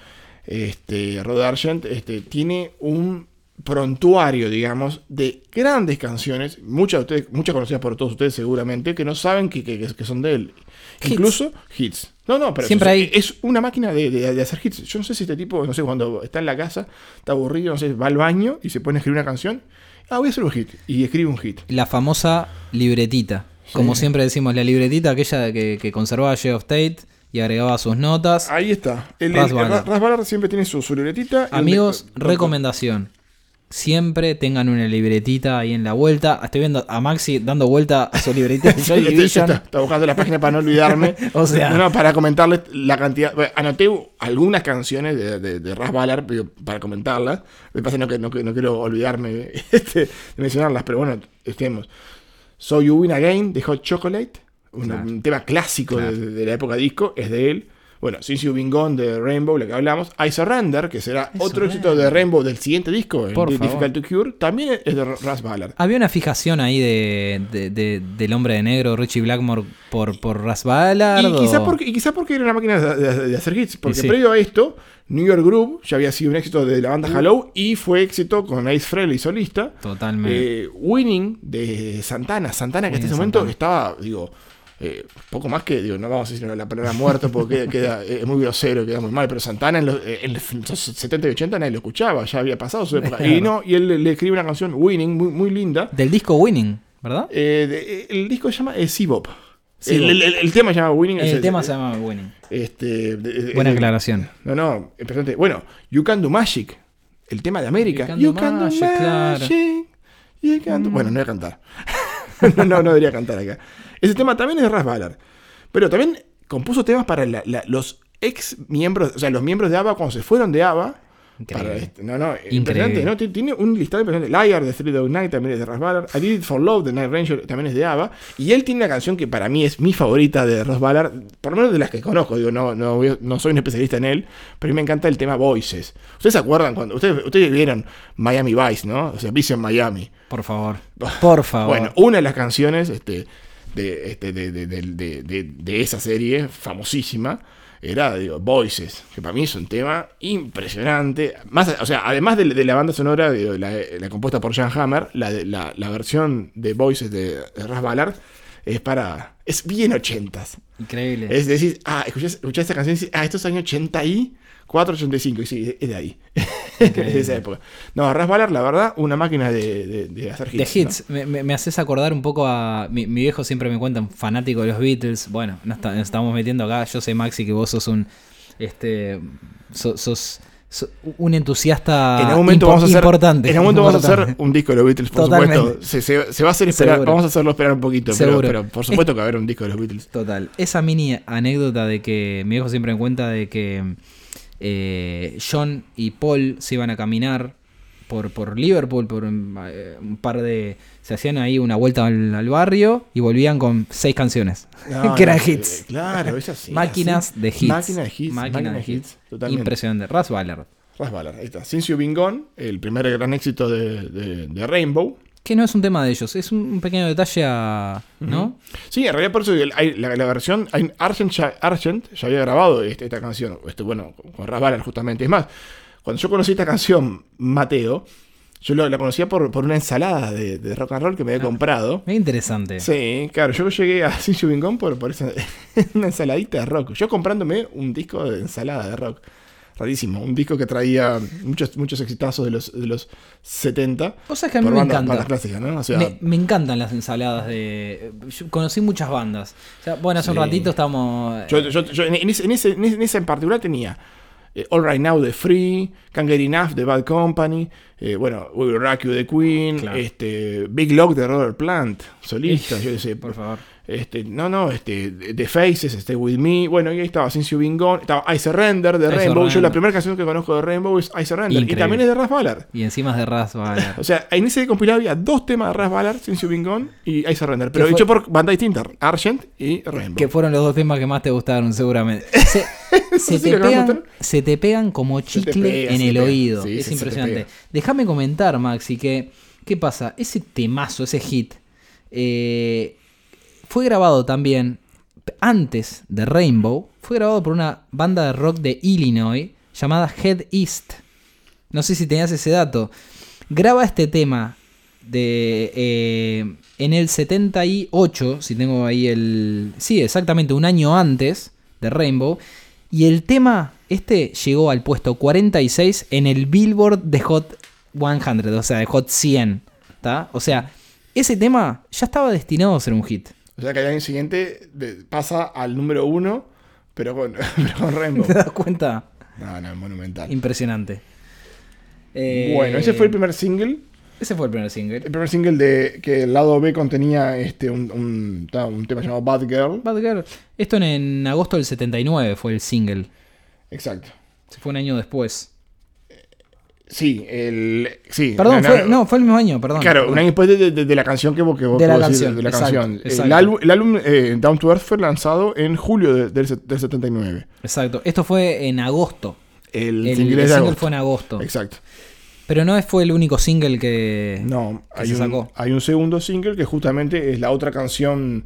Este, Rod Argent este, tiene un prontuario, digamos, de grandes canciones, muchas, de ustedes, muchas conocidas por todos ustedes seguramente, que no saben que, que- que son de él. Hits. Incluso hits. No, no, pero Siempre hay- es una máquina de, de- de hacer hits. Yo no sé si este tipo, no sé, cuando está en la casa, está aburrido, no sé, va al baño y se pone a escribir una canción. Ah, voy a hacer un hit. Y escribe un hit. La famosa libretita. Como siempre decimos, la libretita aquella que, que conservaba Jay of Tate y agregaba sus notas. Ahí está. El, siempre tiene su, su libretita. Amigos, recomendación. Siempre tengan una libretita ahí en la vuelta. Estoy viendo a Maxi dando vuelta a su libretita Joy Este-. Está, está buscando la página para no olvidarme. O sea. No, no, para comentarles la cantidad. bueno, anoté algunas canciones de, de, de pero para comentarlas. Me pasa no, que no, que no quiero olvidarme este, de mencionarlas, pero bueno, estemos. So You Win Again de Hot Chocolate. Un, Claro. un tema clásico Claro. de, de la época disco, es de él. Bueno, Since You Been Gone de Rainbow, la que hablamos. I Surrender, que será I otro éxito de Rainbow del siguiente disco, el Por Di- favor. Difficult to Cure, también es de Russ Ballard. Había una fijación ahí de, de- de- del hombre de negro, Richie Blackmore, por, por Ras Ballard. Y quizá, o- porque, y quizá porque era una máquina de, de- de hacer hits. Porque sí. previo a esto, New York Groove ya había sido un éxito de la banda Hello y fue éxito con Ace Frehley solista. Totalmente. Eh, Winning de Santana. Santana que hasta ese momento Santana. estaba, digo, eh, poco más que, digo, no vamos a decir la palabra muerto porque queda, queda- es muy grosero, queda muy mal, pero Santana en los, en los 70 y 80 nadie lo escuchaba, ya había pasado su época. Y no, y él le- le escribe una canción Winning, muy, muy linda. Del disco Winning, ¿verdad? Eh, de- el disco se llama eh, Bop. Sebop. El, el- el tema se llama Winning. es El tema se llama Winning. Este, de- de- Buena aclaración. No, no, impresionante. Bueno, You Can Do Magic, el tema de América. You Can Do Magic, claro. You can do- Bueno, no voy a cantar. no, no, no debería cantar acá. Ese tema también es de Ras Ballard. Pero también compuso temas para la- la- los ex miembros, o sea, los miembros de ABBA cuando se fueron de ABBA. Increíble. Este- no, no, Increíble. impresionante, ¿no? Tiene- un listado impresionante. Liar de Three Dog Night también es de Ras Ballard. I Did It For Love de Night Ranger también es de ABBA. Y él tiene una canción que para mí es mi favorita de Ras Ballard, por lo menos de las que conozco. Digo, no, no, no soy un especialista en él, pero a mí me encanta el tema Voices. ¿Ustedes se acuerdan cuando ustedes, ustedes vieron Miami Vice, ¿no? O sea, Vision Miami. Por favor. Por favor. Bueno, una de las canciones este, de, este, de, de- de- esa serie, famosísima, era digo, Voices, que para mí es un tema impresionante. Más, o sea, además de, de la banda sonora, digo, la, la compuesta por Jan Hammer, la, la, la versión de Voices de, de Ras Ballard es para. Es bien ochentas. Increíble. Es decir, ah, escuchás, escuchás esta canción y dices, ah, esto es año 84, 85. Y sí, es de ahí. de esa época. No, Ras Ballard, la verdad, una máquina de, de- de hacer De hits. ¿no? hits, me, me- haces acordar un poco a. Mi, mi viejo siempre me cuenta, un fanático de los Beatles. Bueno, nos, está- nos estamos metiendo acá. Yo sé, Maxi, que vos sos un. Este. so- sos, so- un entusiasta En algún momento vamos a hacer, importante. en algún momento vamos a hacer importante. un disco de los Beatles, por Totalmente. supuesto. Se, se- se va a hacer esperar, Seguro. vamos a hacerlo esperar un poquito, pero, pero por supuesto que va a haber un disco de los Beatles. Total. Esa mini anécdota de que mi viejo siempre me cuenta de que eh, John y Paul se iban a caminar por, por Liverpool, por un, eh, un par de... Se hacían ahí una vuelta al, al barrio y volvían con seis canciones. No, que eran no, hits. eh, Claro, así. Máquinas así. de hits. Máquinas de hits. Máquinas de hits. Totalmente. Impresionante. Ras Ballard. Ras Ballard, ahí está. Been Gone, el primer gran éxito de, de- de Rainbow. Que no es un tema de ellos, es un pequeño detalle a... ¿No? Sí, en realidad por eso la, la versión, Argent ya, Argent ya había grabado este- esta canción, este, bueno, con Ras Ballard justamente. Es más, cuando yo conocí esta canción, Mateo, yo lo- la conocía por, por una ensalada de, de rock and roll que me había comprado. Es interesante. Sí, claro, yo llegué a Been Gone por, por esa, una ensaladita de rock. Yo comprándome un disco de ensalada de rock. Rarísimo, un disco que traía muchos, muchos exitazos de los, de los 70. Vos sabés que a mí me bandas- encanta. bandas clásicas, ¿no? O sea, me, me encantan las ensaladas de. Yo conocí muchas bandas. O sea, bueno, hace un ratito estamos. Yo, yo- yo en, ese, en, ese, en ese- en particular tenía eh, All Right Now de Free, Can't Get Enough de Bad Company, eh, bueno, We Will Rock You de Queen, Claro. este, Big Lock de Robert Plant, solista, yo sé. por favor. Este, no, no, este, The Faces, Stay With Me, bueno, y ahí estaba Since You've Been Gone, estaba I Surrender de I Rainbow, yo Surrender. la primera canción que conozco de Rainbow es I Surrender, y también es de Ras Ballard. Y encima es de Ras Ballard. O sea, en ese compilado había dos temas de Ras Ballard, Since You've Been Gone y I Surrender, pero hecho por bandas distintas, Argent y Rainbow. que fueron los dos temas que más te gustaron, seguramente. Se, se te, pegan, se te pegan como chicle pega, en el pega. oído. Sí, es sí, impresionante. Déjame comentar, Maxi, que. ¿Qué pasa? Ese temazo, ese hit, eh, fue grabado también antes de Rainbow. Fue grabado por una banda de rock de Illinois llamada Head East. No sé si tenías ese dato. Graba este tema de eh, en el 78, si tengo ahí el... Sí, exactamente, un año antes de Rainbow. Y el tema, este llegó al puesto 46 en el Billboard de Hot 100, o sea, de Hot 100. ¿tá? O sea, ese tema ya estaba destinado a ser un hit. O sea que al año siguiente pasa al número uno, pero con, pero con Rainbow. ¿Te das cuenta? No, no, monumental. Impresionante. Eh, Bueno, ese fue el primer single. Ese fue el primer single. El primer single de que el lado B contenía este un, un, tema llamado Bad Girl. Bad Girl. Esto en, en agosto del 79 fue el single. Exacto. Se fue un año después. Sí, el. Sí. Perdón, no, fue, no, fue el mismo año, perdón. Claro, perdón. un año después de, de- de la canción que vos, que vos De la que vos decís, canción, de la exacto, canción. exacto. El álbum, el álbum eh, Down to Earth fue lanzado en julio de- del, del 79. Exacto. Esto fue en agosto. El, El, single el single agosto. fue en agosto. Exacto. Pero no fue el único single que. No, que hay se un, sacó. hay un segundo single que justamente es la otra canción,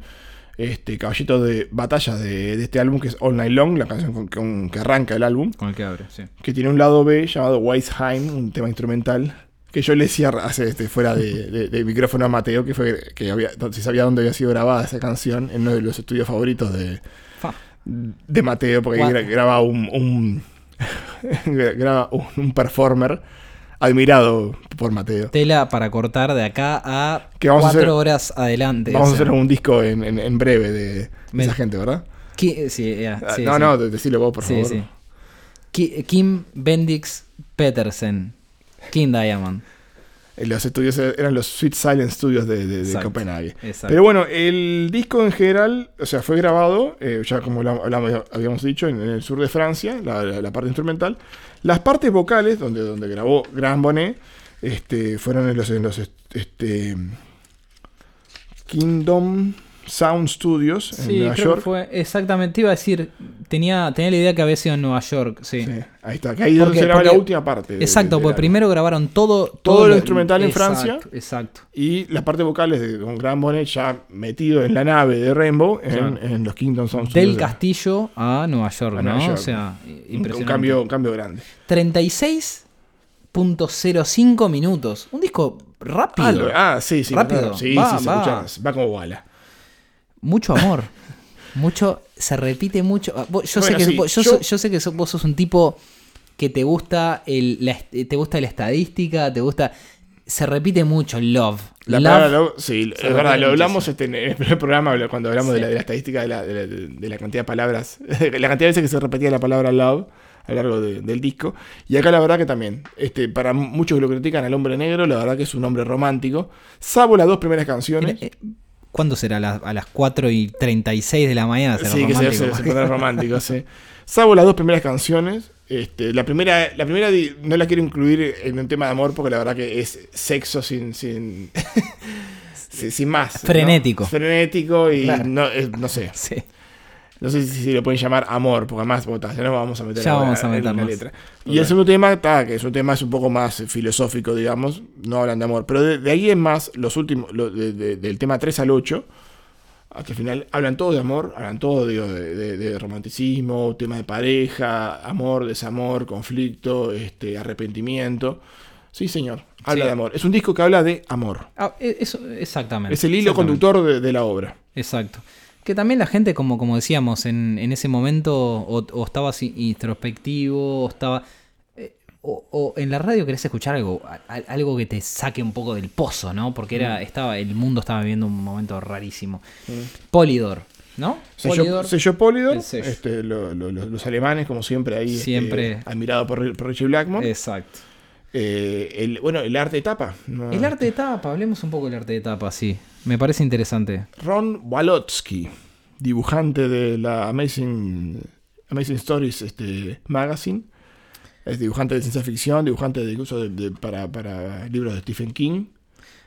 este caballito de batalla de, de este álbum, que es All Night Long, la canción con, con- que arranca el álbum, Con el que abre, sí. que tiene un lado B llamado Weisheim, un tema instrumental que yo le decía hace, este, fuera de, de- de micrófono a Mateo, que fue que había, si sabía dónde había sido grabada esa canción, en uno de los estudios favoritos de, Fa. de Mateo, porque gra- graba un, un, graba un, un performer admirado por Mateo. Tela para cortar de acá a Que vamos a cuatro hacer- horas adelante. Vamos o a hacer un disco en, en- en breve de, Me- esa gente, ¿verdad? Ki- sí, ya, Ah, sí, no, sí. no, de- decilo vos, por favor. sí. Ki- Kim Bendix Petersen. King Diamond. Eh, Los estudios eran los Sweet Silent Studios de, de- Copenhague. exacto. Pero bueno, el disco en general, o sea, fue grabado, eh, ya como hablamos- habíamos dicho, en, en el sur de Francia, la, la- la parte instrumental. Las partes vocales, donde, donde grabó Gran Bonnet, este, fueron en los, en los est- este, Kingdom Sound Studios en Sí, Nueva creo que York. fue exactamente. Iba a decir, tenía, tenía la idea que había sido en Nueva York. Sí. Sí, ahí está, que ahí Porque- se graba la porque- última parte. Exacto, porque primero grabaron todo. Todo lo instrumental en exacto, Francia. Exacto. Y la parte vocal es de con Gran Bonnet ya metido en la nave de Rainbow en, Claro. en los Kingdom Sound Studios. Del de- castillo a Nueva York, A ¿no? York. O sea, impresionante. un cambio, un cambio grande. 36.05 minutos. Un disco rápido. Ah, sí, sí. Rápido. Sí, Va, sí, se va. escucha, va como bala. Mucho amor. mucho. Se repite mucho. Yo, Bueno, sé que, sí, vos- yo, yo- so- yo sé que so- vos sos un tipo que te gusta el, la, te gusta la estadística, te gusta. Se repite mucho el love. La Love, palabra love, sí, es verdad, lo hablamos este, en el primer programa cuando hablamos de, la, de la estadística de la, de, la, de la cantidad de palabras, la cantidad de veces que se repetía la palabra love a lo largo de- del disco. Y acá la verdad que también, este, para muchos que lo critican al hombre negro, la verdad que es un hombre romántico, salvo las dos primeras canciones. Mira, eh, ¿Cuándo será? ¿A las- a las 4 y 36 de la mañana? será Sí, que se, se, se romántico, sí. Salvo las dos primeras canciones. Este, la primera, la primera no la quiero incluir en un tema de amor porque la verdad que es sexo sin, sin, sin, sin más. ¿no? Frenético. Frenético y Claro. no, eh, no sé. Sí. No sé si, si lo pueden llamar amor, porque además ya nos vamos a meter Ya vamos a en la meternos. letra. Y el segundo tema, ta, que es un tema es un poco más filosófico, digamos, no hablan de amor. Pero de, de ahí en más, los últimos, lo- de- de- del tema 3 al 8, hasta el final, hablan todo de amor, hablan todo digo, de, romanticismo, tema de pareja, amor, desamor, conflicto, este, arrepentimiento. Sí, señor, habla Sí. de amor. Es un disco que habla de amor. Ah, eh, eso, exactamente. Es el hilo conductor de la obra. Exacto. Que también la gente, como, como decíamos, en, en ese momento o, o estaba así introspectivo, o estaba... eh, O, o en la radio querés escuchar algo, a- a- algo que te saque un poco del pozo, ¿no? Porque Mm. era, estaba, el mundo estaba viviendo un momento rarísimo. Polydor, ¿no? Sello Polydor. sello Polydor, el sello. este, lo- lo- lo- los alemanes, como siempre, ahí este, Siempre. admirado por, por Richie Blackmore. Exacto. Eh, el, bueno, el arte de tapa. ¿no? El arte de tapa, hablemos un poco del arte de tapa, sí. Me parece interesante. Ron Walotsky, dibujante de la Amazing, Amazing Stories este, Magazine. Es dibujante de ciencia ficción, dibujante de incluso de- de- para, para libros de Stephen King.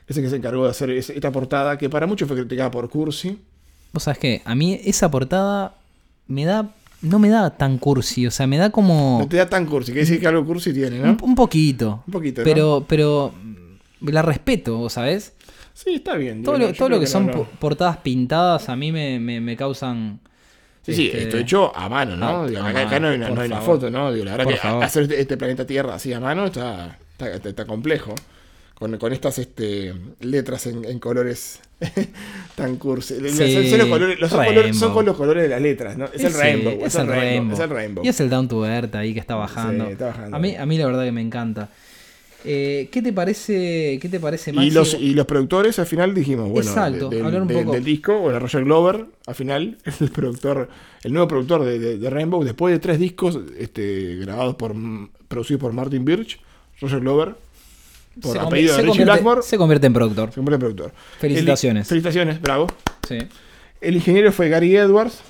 Ese que se encargó de hacer esta portada que para muchos fue criticada por Cursi. Vos sabés que a mí esa portada me da. No me da tan cursi, o sea, me da como. No te da tan cursi, quiere decir que algo cursi tiene, ¿no? Un, un poquito. Un poquito, ¿no? Pero, pero la respeto, ¿vos ¿sabés? Sí, está bien. Todo lo, todo lo que, son no, no. po- portadas pintadas a mí me, me- me causan. Sí, sí, este, esto hecho a mano, ¿no? Ah, Digo, acá, acá no hay una, no hay una foto, ¿no? Digo, la verdad Por que favor. hacer este, este planeta Tierra así a mano está, está, está- está complejo. Con, con estas este, letras en, en colores tan cursi. Sí, Son- los colores, los son, colores- son los colores de las letras, ¿no? Es el Sí, rainbow. es el rainbow. Es el rainbow. Y es el down to earth ahí que está bajando. está bajando. A, mí, a mí la verdad que me encanta. Eh, ¿Qué te parece, qué te parece Maxi? Y los, y los productores al final dijimos, bueno, Exacto, de- del- hablar un del- poco. del disco, bueno, Roger Glover, al final, el productor, el nuevo productor de, de- de Rainbow, después de tres discos este, grabados por, producidos por Martin Birch, Roger Glover, por se, convierte- apellido de se Richie convierte, Blackmore, se convierte en productor. se convierte en productor. Felicitaciones. El- felicitaciones, bravo. Sí. El ingeniero fue Gary Edwards.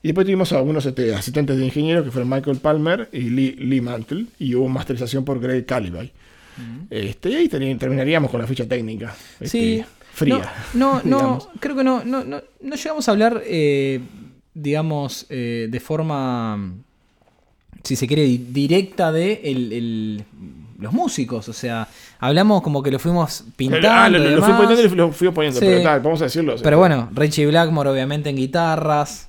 Y después tuvimos a algunos este, asistentes de ingeniero que fueron Michael Palmer y Lee, Lee Mantle. Y hubo masterización por Greg Calibay. este, y ahí terminaríamos con la ficha técnica. este, Sí. Fría. No, no, creo que no, no, no, no llegamos a hablar, eh, digamos, eh, de forma, si se quiere, di- directa de el- el- los músicos. O sea, hablamos como que lo fuimos pintando. Ah, lo, lo- lo fui poniendo y lo fui poniendo, Sí. pero tal, vamos a decirlo. Pero bueno, Richie Blackmore obviamente en guitarras.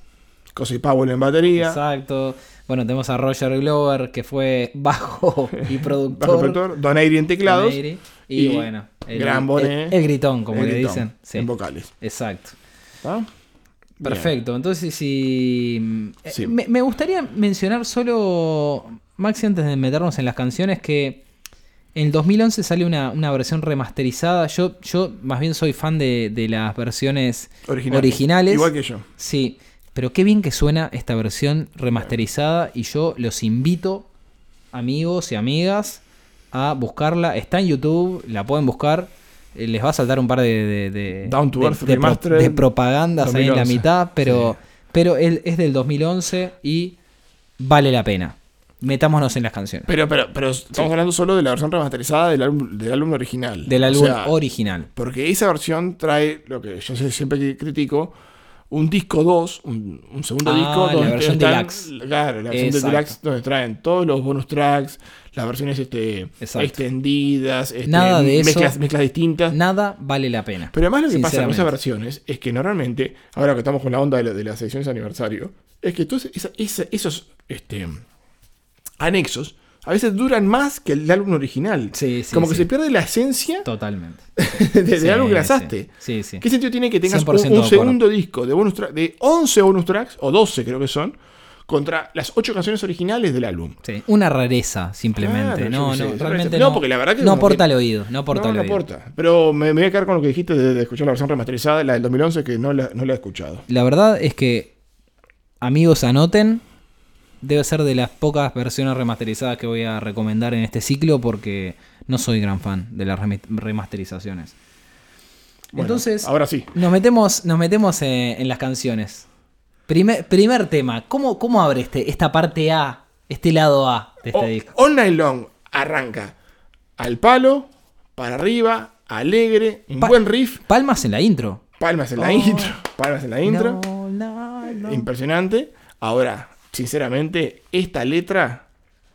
Cosy Powell en batería. Exacto. Bueno, tenemos a Roger Glover, que fue bajo y Bajo productor. productor, Don Airy en teclados. Don Airy, Y, y bueno, el, Gran Bonet. el- el gritón, como el le gritón, dicen. Sí, En vocales. exacto. Perfecto, entonces si... eh, Sí. Me, me gustaría mencionar solo, Maxi, antes de meternos en las canciones, que en 2011 sale una, una versión remasterizada. Yo, yo más bien soy fan de, de las versiones Originales. originales. Igual que yo. Sí, pero qué bien que suena esta versión remasterizada y yo los invito, amigos y amigas, a buscarla. Está en YouTube, la pueden buscar. Eh, Les va a saltar un par de, de, de- Down to de- Earth de pro- Remastered de propagandas ahí en la 2011. mitad, pero, pero él es del 2011 y vale la pena. Metámonos en las canciones. Pero, pero, pero estamos hablando solo de la versión remasterizada del álbum, del álbum original. Del O álbum sea, original. Porque esa versión trae lo que yo siempre critico. Un disco 2, un, un segundo Ah, disco. la donde versión están- deluxe. Claro, la versión Exacto. de deluxe donde traen todos los bonus tracks, las versiones este, Exacto. extendidas, este, Nada de eso. mezclas, mezclas distintas. Nada vale la pena. Pero además lo que pasa con esas versiones es que normalmente, ahora que estamos con la onda de, la- de las ediciones de aniversario, es que todos esos este, anexos a veces duran más que el álbum original. Sí, sí, Como que se pierde la esencia Totalmente. de- del álbum que lanzaste. Sí, sí. ¿Qué sentido tiene que tengas un, 100% de un acuerdo. segundo disco de bonus de 11 bonus tracks, o 12 creo que son, contra las 8 canciones originales del álbum? Sí, una rareza, simplemente. No, no, realmente no, no. porque la verdad que no aporta al oído. No aporta no, al no oído. aporta. Pero me, me voy a quedar con lo que dijiste de, de escuchar la versión remasterizada, la del 2011, que no la, no la he escuchado. La verdad es que, amigos, anoten. Debe ser de las pocas versiones remasterizadas que voy a recomendar en este ciclo porque no soy gran fan de las remasterizaciones. Bueno, Entonces, ahora sí. nos metemos, nos metemos en, en las canciones. Primer, primer tema, ¿cómo, ¿cómo abre este, esta parte A, este lado A de este O- disco? All Night Long arranca al palo, para arriba, alegre, un Pa- buen riff, Palmas en la intro. palmas en la Oh. intro, palmas en la intro, No, no, no. impresionante. Ahora, sinceramente, esta letra,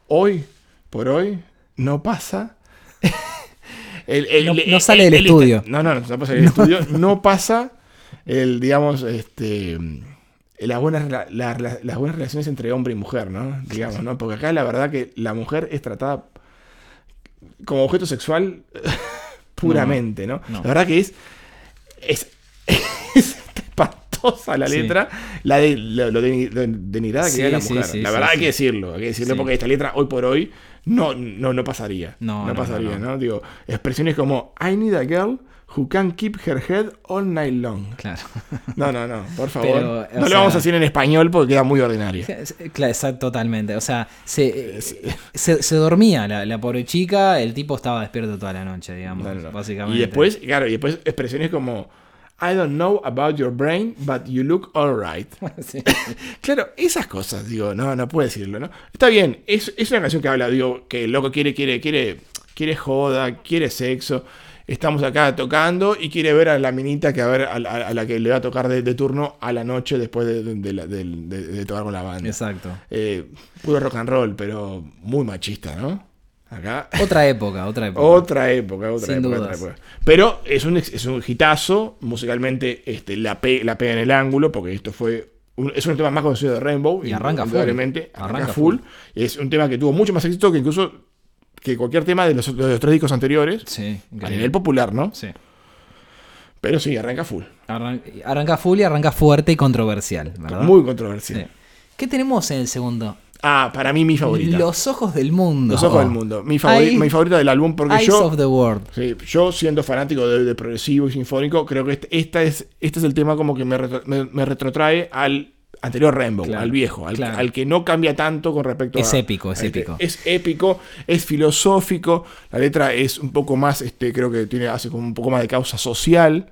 hoy por hoy, no pasa. El- el- No- el- no sale del el- el- estudio. No, no, no pasa del estudio. No pasa el, digamos, este. Las buenas, rela- la- la- las buenas relaciones entre hombre y mujer, ¿no? Digamos, ¿no? Porque acá la verdad que la mujer es tratada como objeto sexual puramente, ¿no? no. La verdad que es. Es, es espantosa la Sí. letra, la de, lo, lo de- lo denigrada que Sí, es la mujer. sí, la verdad hay que decirlo, hay que decirlo porque esta letra hoy por hoy no, no, no pasaría. No, No, no, pasaría, no, no, Digo, expresiones como I need a girl who can keep her head all night long. Claro. No, no, no, por favor. Pero, no lo sea- vamos a decir en español porque queda muy ordinario. Claro, exact- totalmente. O sea, se, se, se dormía la, la pobre chica, el tipo estaba despierto toda la noche, digamos, básicamente. Y después, claro, y después expresiones como I don't know about your brain, but you look alright. Sí. Claro, esas cosas, digo, no, no puedo decirlo, ¿no? Está bien, es, es una canción que habla, digo, que el loco quiere, quiere, quiere, quiere joda, quiere sexo. Estamos acá tocando y quiere ver a la minita que a ver a, la- a la que le va a tocar de, de turno a la noche después de, de- de tocar con la banda. Exacto. Eh, puro rock and roll, pero muy machista, ¿no? Acá. Otra época, otra época. Otra época, otra Sin época, dudas. otra época. Pero es un, es un hitazo, musicalmente este, la, pe- la pega en el ángulo, porque esto fue. un- es un tema más conocido de Rainbow. Y arranca full. Arranca, Arranca full. full. Es un tema que tuvo mucho más éxito que incluso que cualquier tema de los, de los tres discos anteriores. Sí, A nivel popular, ¿no? Sí. Pero sí, arranca full. Arran- arranca full y arranca fuerte y controversial, ¿verdad? Muy controversial. Sí. ¿Qué tenemos en el segundo? Ah, para mí mi favorita. Los ojos del mundo. Los ojos del mundo. Mi, favori- mi favorita del álbum porque Eyes yo... of the World. Sí, yo siendo fanático de, de progresivo y sinfónico, creo que este, esta es, este es el tema como que me, retro- me- me retrotrae al anterior Rainbow, Claro, al viejo, al, claro. al que no cambia tanto con respecto Es a... épico, es a este. épico. Es épico, es filosófico, la letra es un poco más, este, creo que tiene, hace como un poco más de causa social.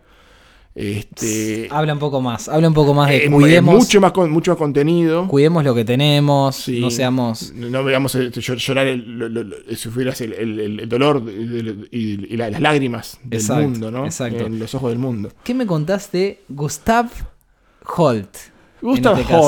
Este, Habla un poco más, habla un poco más de eh, cuidemos, mucho, más, con- mucho más contenido. cuidemos lo que tenemos, Sí. no seamos... No veamos llor- llorar, el, lo- el, el- el dolor y, y- y la- las lágrimas del Exacto, mundo, ¿no? exacto. En los ojos del mundo. ¿Qué me contás de Gustav Holt? Gustav este caso?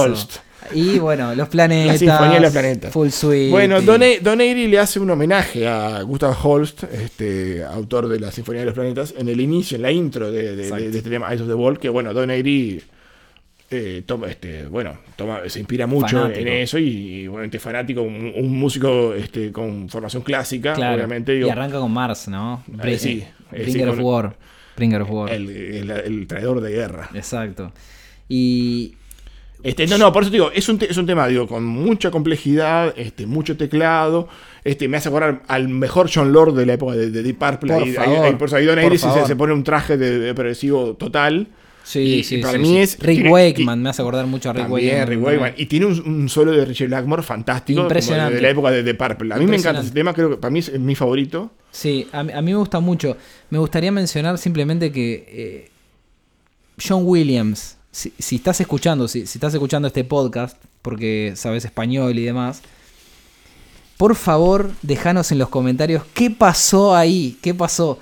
Y bueno, los planetas. La Sinfonía de los Planetas. Full Suite. Bueno, y- Don, E- Don le hace un homenaje a Gustav Holst, este, autor de la Sinfonía de los Planetas, en el inicio, en la intro de, de- de- Exacto. de este tema, Eyes of the World, que bueno, Don Airy eh, toma, este, bueno, toma, se inspira mucho Fanático. en eso y, y, obviamente fanático, un, un músico este, con formación clásica, Claro. obviamente. digo, y arranca con Mars, ¿no? Eh, sí, eh, sí, Bringer of War. Bringer of War. el, el- el traidor de guerra. Exacto. Y Este, no, no, por eso digo, es un, te- es un tema, digo, con mucha complejidad, este, mucho teclado. Este, me hace acordar al mejor John Lord de la época de, de Deep Purple. Por ahí, favor, ahí- por eso ahí Don por Iris se, favor. se pone un traje de, de progresivo total. sí, Y- sí, y para sí, mí sí. es- Rick tiene- Wakeman, y- me hace acordar mucho a Rick También, Wakeman. Rick Wakeman. Y tiene un, un solo de Richie Blackmore fantástico. como Impresionante. De la época de, de Purple. A mí me encanta ese tema, creo que para mí es mi favorito. Sí, a, mí- a mí me gusta mucho. Me gustaría mencionar simplemente que eh, John Williams, si, si estás escuchando, si, si estás escuchando este podcast, porque sabes español y demás, por favor, déjanos en los comentarios qué pasó ahí, qué pasó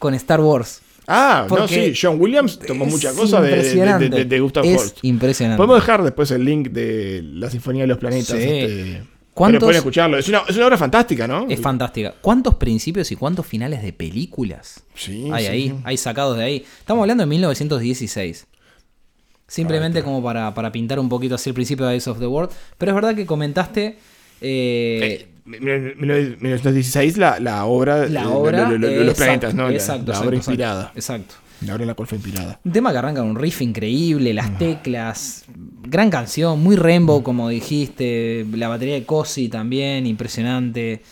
con Star Wars. Ah, no, sí, John Williams tomó muchas cosas de, de, de, Gustav Es Holst. impresionante. Podemos dejar después el link de la Sinfonía de los Planetas. Sí. Este, ¿Cuántos- pero pueden escucharlo. Es una, es una obra fantástica, ¿no? Es fantástica. ¿Cuántos principios y cuántos finales de películas Sí, hay sí. ahí? Hay sacados de ahí. Estamos hablando de 1916. Simplemente como para, para pintar un poquito así el principio de Eyes of the World. Pero es verdad que comentaste. eh, Eh, 1916, la, la obra, la eh, obra. lo- lo- lo- eh, los exacto, planetas, ¿no? Exacto, la, exacto, obra inspirada. Exacto. La obra en la cual fue inspirada. Un tema que arranca un riff increíble, las teclas, gran canción, muy Rainbow, como dijiste, la batería de Cosi también, impresionante.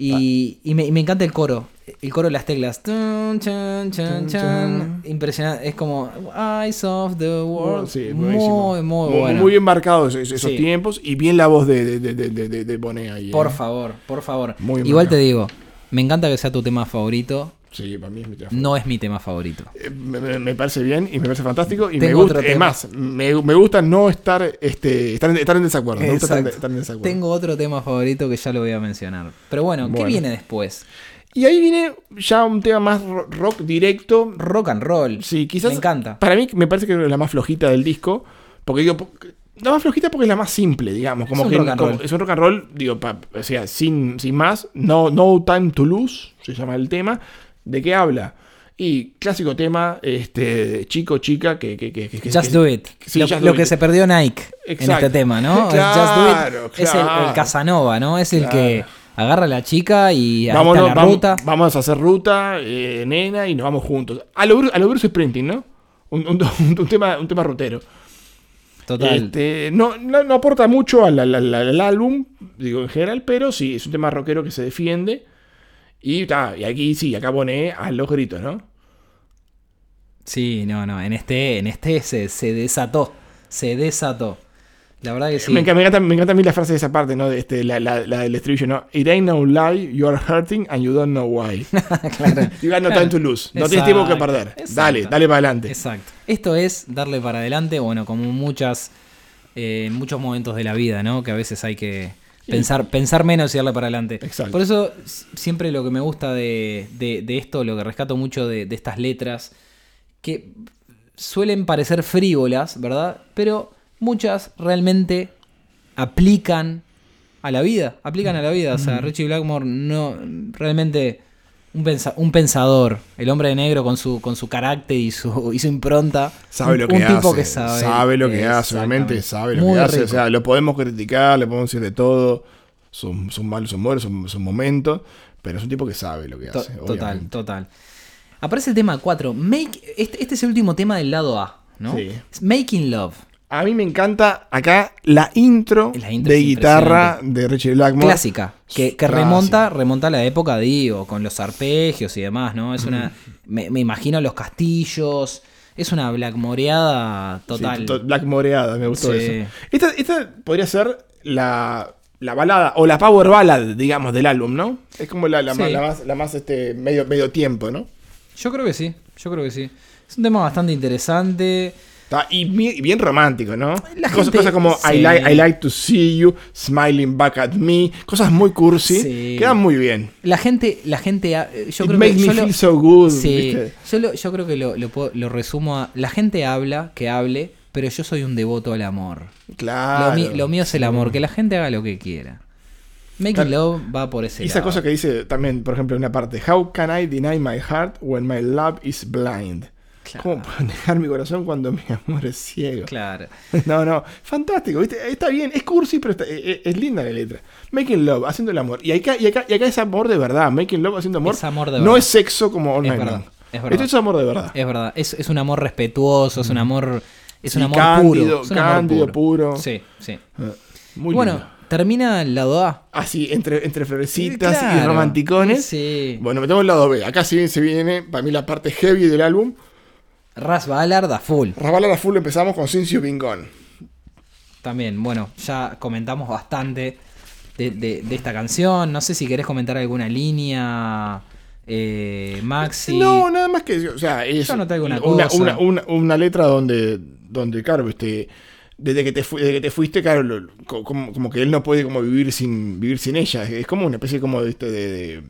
Y, y me, y me encanta el coro, el coro de las teclas. Tun, chan, chan, Tun, chan. chan. Impresionante, es como Eyes of the World. Sí, muy, muy bueno. Muy bien marcados esos, Sí. tiempos y bien la voz de, de, de, de, de- de Bonet ahí. Por ¿eh? favor, por favor. Muy Igual marcado. te digo, me encanta que sea tu tema favorito. Sí, para mí es mi tema No es mi tema favorito. Eh, Me, parece bien y me parece fantástico. Y me gusta, es más, me, me gusta no estar, este, estar, en, estar en desacuerdo. Me gusta estar, en- Exacto. estar en desacuerdo. Tengo otro tema favorito que ya lo voy a mencionar. Pero bueno, ¿qué Bueno. viene después? Y ahí viene ya un tema más ro- rock directo. Rock and roll. Sí, quizás. Me encanta. Para mí me parece que es la más flojita del disco. Porque digo, la más flojita porque es la más simple, digamos. Como un que rock and como- roll. es un rock and roll, digo, pa- o sea, sin, sin más. No, no Time to Lose, se llama el tema. ¿De qué habla? Y clásico tema, este, chico, chica, que... que, que, que- Just Do It. sí, lo Just lo Do que se perdió Nike en este tema, ¿no? Claro, Just Do It es el, claro. el Casanova, ¿no? Es el Claro. que agarra a la chica y está la vamos, ruta. vamos a hacer ruta, eh, nena, y nos vamos juntos. A lo, a lo Bruce Springsteen, ¿no? Un, un- tema, un tema rutero. Total. Este, no, no, no aporta mucho al, al- al- al álbum, digo en general, pero sí, es un tema rockero que se defiende. Y, ta, y aquí sí, acá pone a los gritos, ¿no? Sí, no, no. En este, en este se, se desató. Se desató. La verdad que sí. Me, encanta, me, encanta, me encanta a mí la frase de esa parte, ¿no? De este, la, la, la del estribillo, ¿no? It ain't no lie, you are hurting and you don't know why. Claro. You got no time to lose. No tienes tiempo que perder. exacto. Dale, dale para adelante. Exacto. Esto es darle para adelante, bueno, como muchas, eh, muchos momentos de la vida, ¿no? Que a veces hay que pensar, pensar menos y darle para adelante. Exacto. Por eso siempre lo que me gusta de, de- de esto, lo que rescato mucho de, de estas letras, que suelen parecer frívolas, ¿verdad? Pero muchas realmente aplican a la vida, aplican a la vida. O sea, Richie Blackmore no realmente un, pensa- un pensador, el hombre de negro con su, con su carácter y su, y su impronta. Sabe un, lo que un hace. tipo que sabe. lo que hace, obviamente sabe lo Muy que hace. rico. O sea, lo podemos criticar, le podemos decir de todo. Sus, sus malos humores, sus, sus momentos. Pero es un tipo que sabe lo que To- hace. total, obviamente. total. Aparece el tema 4. Make, este, este es el último tema del lado A, ¿no? Sí. Making Love. A mí me encanta acá la intro, La intro de guitarra de Richie Blackmore. Clásica. Que, remonta, remonta a la época, digo, con los arpegios y demás, ¿no? Es una. Me, me imagino los castillos. Es una blackmoreada total. Sí, to- Blackmoreada, me gustó Sí. eso. Esta, esta podría ser la, la balada o la power ballad, digamos, del álbum, ¿no? Es como la, la Sí. más, la más, la más, este, medio, medio tiempo, ¿no? Yo creo que sí, yo creo que sí. Es un tema bastante interesante. Y bien, romántico, ¿no? La cosas, gente- cosas como I, like, I like to see you, smiling back at me, cosas muy cursi, Sí. quedan muy bien. La gente, la gente, yo It creo que me yo lo- feel so good. Yo, lo- yo creo que lo, lo puedo- lo resumo a. La gente habla, que hable, pero yo soy un devoto al amor. Claro. Lo, lo mío es el amor, que la gente haga lo que quiera. Making Claro. Love va por ese Y esa lado. cosa que dice también, por ejemplo, en una parte, How can I deny my heart when my love is blind? ¿Cómo pueden dejar mi corazón cuando mi amor es ciego? Claro. No, no, fantástico, ¿viste? Está bien, es cursi, pero está- es, es- es linda la letra. Making love, haciendo el amor. Y acá, y, acá, y acá es amor de verdad. Making love, haciendo amor. Es amor de No verdad. es sexo como All Night Long. es verdad. Esto es amor de verdad. Es verdad. Es, es un amor respetuoso, es un amor. Es un amor cándido, puro. Es un amor cándido, puro. Sí, sí. Ah, Muy bueno, lindo. termina el lado A. Así, entre, entre florecitas y Claro. romanticones. Sí. Bueno, metemos el lado B. Acá sí se viene, para mí, la parte heavy del álbum. Ras Ballard a full. Rabalar a full empezamos con Been Gone. También, bueno, ya comentamos bastante de, de- de esta canción. No sé si querés comentar alguna línea, eh, Maxi. No, nada más que, o sea, es Yo noté alguna una, cosa. una, una- una letra donde, donde claro, este, desde que te, desde que te fuiste, claro, lo- como, como que él no puede como vivir sin, vivir sin ella. Es como una especie como de, este, de, de-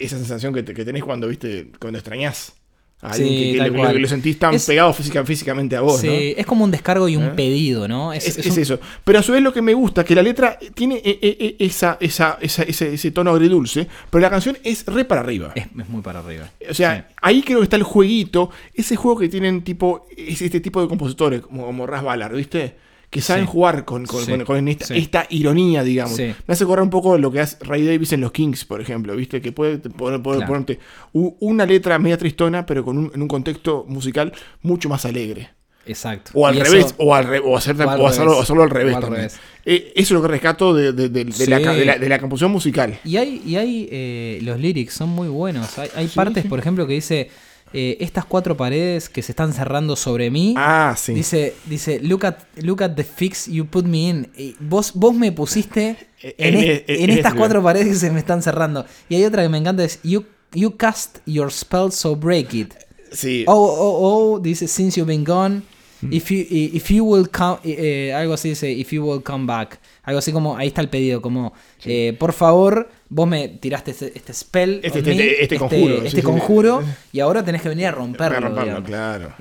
esa sensación que, te- que tenés cuando, viste, cuando extrañás alguien Sí, que, lo, cual. que lo sentís tan Es- pegado física, físicamente a vos, Sí, ¿no? es como un descargo y un ¿Eh? pedido, ¿no? Es, es es un- eso. Pero a su vez lo que me gusta es que la letra tiene eh, eh, esa, esa, esa- ese, ese tono agridulce, pero la canción es re para arriba. es, muy para arriba. O sea, ahí creo que está el jueguito, ese juego que tienen tipo, es este tipo de compositores, como, como Ras Ballard, ¿viste? Que saben Sí. jugar con, con- Sí. con- con esta, Sí. esta ironía, digamos. Me hace correr un poco lo que hace Ray Davis en los Kings, por ejemplo, ¿viste? Que puede poner, poner- Claro. ponerte una letra media tristona, pero con un, en un contexto musical mucho más alegre. Exacto. O al Y eso- revés, o, al re- o, hacer- o al o hacerlo, revés. hacerlo al revés al revés. Eh, eso es lo que rescato de, de- la, de la- de la composición musical. Y hay, y hay eh, los lyrics son muy buenos. Hay, hay Sí, partes, sí. por ejemplo, que dice eh, estas cuatro paredes que se están cerrando sobre mí. Ah, sí. Dice, dice, look at, look at the fix you put me in. Y vos, vos me pusiste en, En- es- en- en en estas cuatro paredes que se me están cerrando. Y hay otra que me encanta, es you, you cast your spell so break it. sí. Oh, oh, oh, dice, since you've been gone, Mm. if you, if you will come, eh, eh, algo así dice, if you will come back. Algo así como, ahí está el pedido, como, eh, por favor, vos me tiraste este, este spell, Este- este- me, este conjuro, sí, este sí, conjuro, sí. y ahora tenés que venir a romperlo. Para romperlo, claro.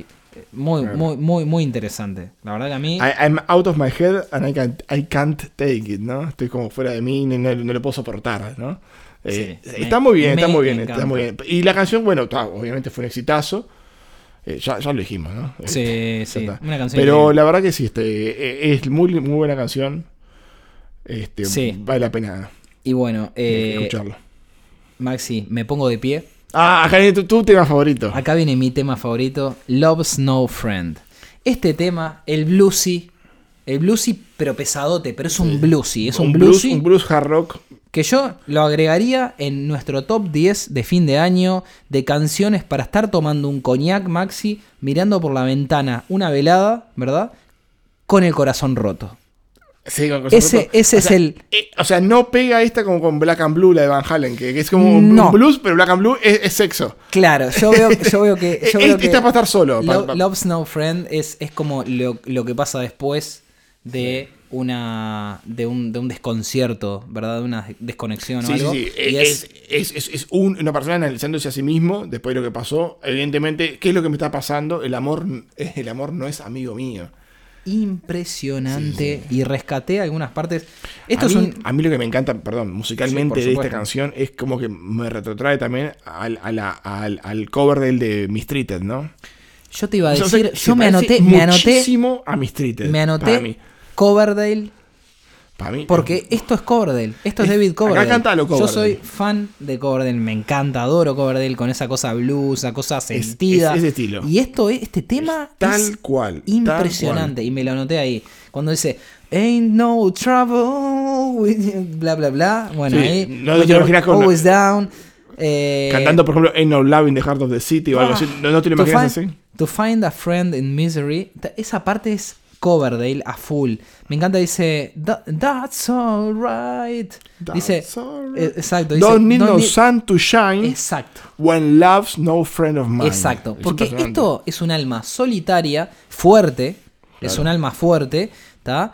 Muy, Claro. muy, muy, muy interesante. La verdad que a mí, I, I'm out of my head and I can't, I can't take it, ¿no? Estoy como fuera de mí no, no- no lo puedo soportar, ¿no? Eh, Sí, está me- muy bien, está muy bien, está encanta. muy bien. Y la canción, bueno, obviamente fue un exitazo. Eh, ya, ya lo dijimos, ¿no? Sí, Eh, sí, ya está. una canción Pero la verdad que sí, este, eh, es muy, muy buena canción. Este, Sí. Vale la pena y bueno, eh, escucharlo. Maxi, me pongo de pie. Ah, acá viene tu, tu tema favorito. Acá viene mi tema favorito, Love's No Friend. Este tema, el bluesy, el bluesy pero pesadote, pero es un bluesy, es un, blues, bluesy un blues hard rock. que yo lo agregaría en nuestro top 10 de fin de año de canciones para estar tomando un coñac maxi, mirando por la ventana una velada, ¿verdad? Con el corazón roto. Sí, con cosas Ese- ese O es sea, el- eh, o sea, no pega esta como con Black and Blue, la de Van Halen, que, que es como un No. blues, pero Black and Blue es, es sexo. Claro, yo veo, yo veo que. Yo veo que está para estar solo, Lo- pa- Love's No Friend es, es como lo, lo que pasa después de una de un, de un desconcierto, ¿verdad? De una desconexión o Sí, sí, algo. sí. Y Es, es, es- es un- una persona analizándose a sí mismo después de lo que pasó. Evidentemente, ¿qué es lo que me está pasando? El amor, el amor no es amigo mío. Impresionante. Y rescaté algunas partes. Esto a, es mí, un. a mí lo que me encanta, perdón, musicalmente Sí, de esta canción es como que me retrotrae también al, a la- al, al cover del de Mistreated, ¿no? Yo te iba a O sea, decir. yo me anoté. Me anoté. muchísimo a Mistreated. Me anoté. Coverdale. Para mí. Porque esto es Coverdale, esto es Es- David acá Coverdale. cántalo, Yo Coverdale. soy fan de Coverdale, me encanta, adoro Coverdale con esa cosa blues, esa cosa sentida. es ese estilo. Y esto, es- este tema tal es cual, tal impresionante y me lo anoté ahí. Cuando dice Ain't no trouble with you", bla bla bla. Bueno, Sí, ahí no te imaginas con- always down. eh, Cantando, por ejemplo, Ain't No Love in the Heart of the City o algo ah, así. ¿No, no te lo imaginas así? To find a friend in misery. Esa parte es Coverdale a full. Me encanta, dice "Tha- That's alright. Dice, That's alright. eh, exacto. Dice, Don't need "Don't no need-" sun to shine Exacto. when love's no friend of mine. Exacto. Es Porque esto es un alma solitaria, fuerte. Es un alma fuerte, ¿está?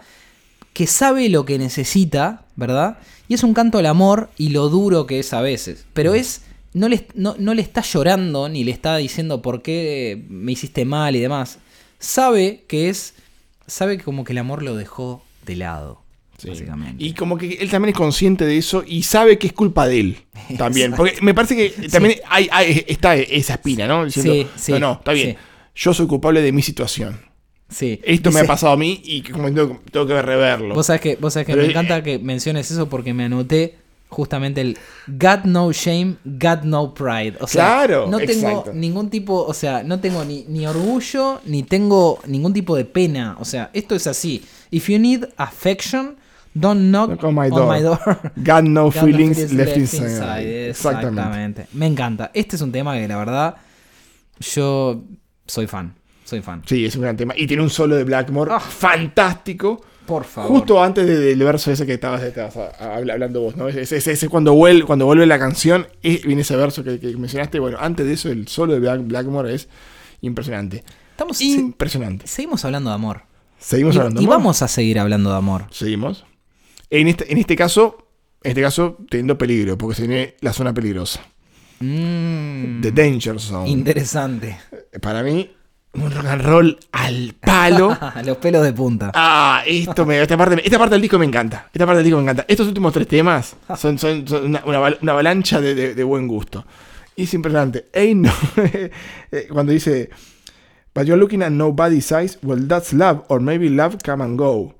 Que sabe lo que necesita, ¿verdad? Y es un canto al amor y lo duro que es a veces. Pero es. No le, no, no le está llorando ni le está diciendo por qué me hiciste mal y demás. Sabe que es. Sabe que como que el amor lo dejó de lado. Sí. Básicamente. Y como que él también es consciente de eso y sabe que es culpa de él. También. Porque me parece que también hay, hay- está esa espina, ¿no? Diciendo, Sí, sí, no, no, está bien. yo soy culpable de mi situación. Sí. Esto me ha pasado a mí y como tengo, tengo que reverlo. Vos sabés que, vos sabés que Pero, me eh, encanta que menciones eso porque me anoté justamente el Got no shame, got no pride. O sea, Claro, no tengo exacto. ningún tipo, o sea, no tengo ni, ni orgullo, ni tengo ningún tipo de pena. O sea, esto es así. If you need affection, don't knock on my on door. my door. Got no feelings feelings left, left inside. inside. Exactamente. Exactamente. Me encanta. Este es un tema que la verdad yo soy fan. Soy fan. Sí, es un gran tema. Y tiene un solo de Blackmore Ah. fantástico. Por favor. Justo antes de- del verso ese que estabas, hablando vos, ¿no? Ese, ese- ese cuando, vuelve, cuando vuelve la canción, eh, viene ese verso que, que mencionaste. Bueno, antes de eso, el solo de Black- Blackmore es impresionante. Estamos, se- Impresionante. seguimos hablando de amor. Seguimos Y, hablando. y amor? vamos a seguir hablando de amor. Seguimos. En este, en este caso, en este caso, teniendo peligro, porque se viene la zona peligrosa. Mm, The Danger Zone. interesante. Para mí, un rock and roll al palo. Los pelos de punta. Ah, esto me, esta, parte, esta parte del disco me encanta. Esta parte del disco me encanta. Estos últimos tres temas son, son, son una, una aval- una avalancha de, de- de buen gusto. Y es impresionante. Ey, no. Eh, Cuando dice, But you're looking at nobody's eyes, well, that's love, or maybe love come and go.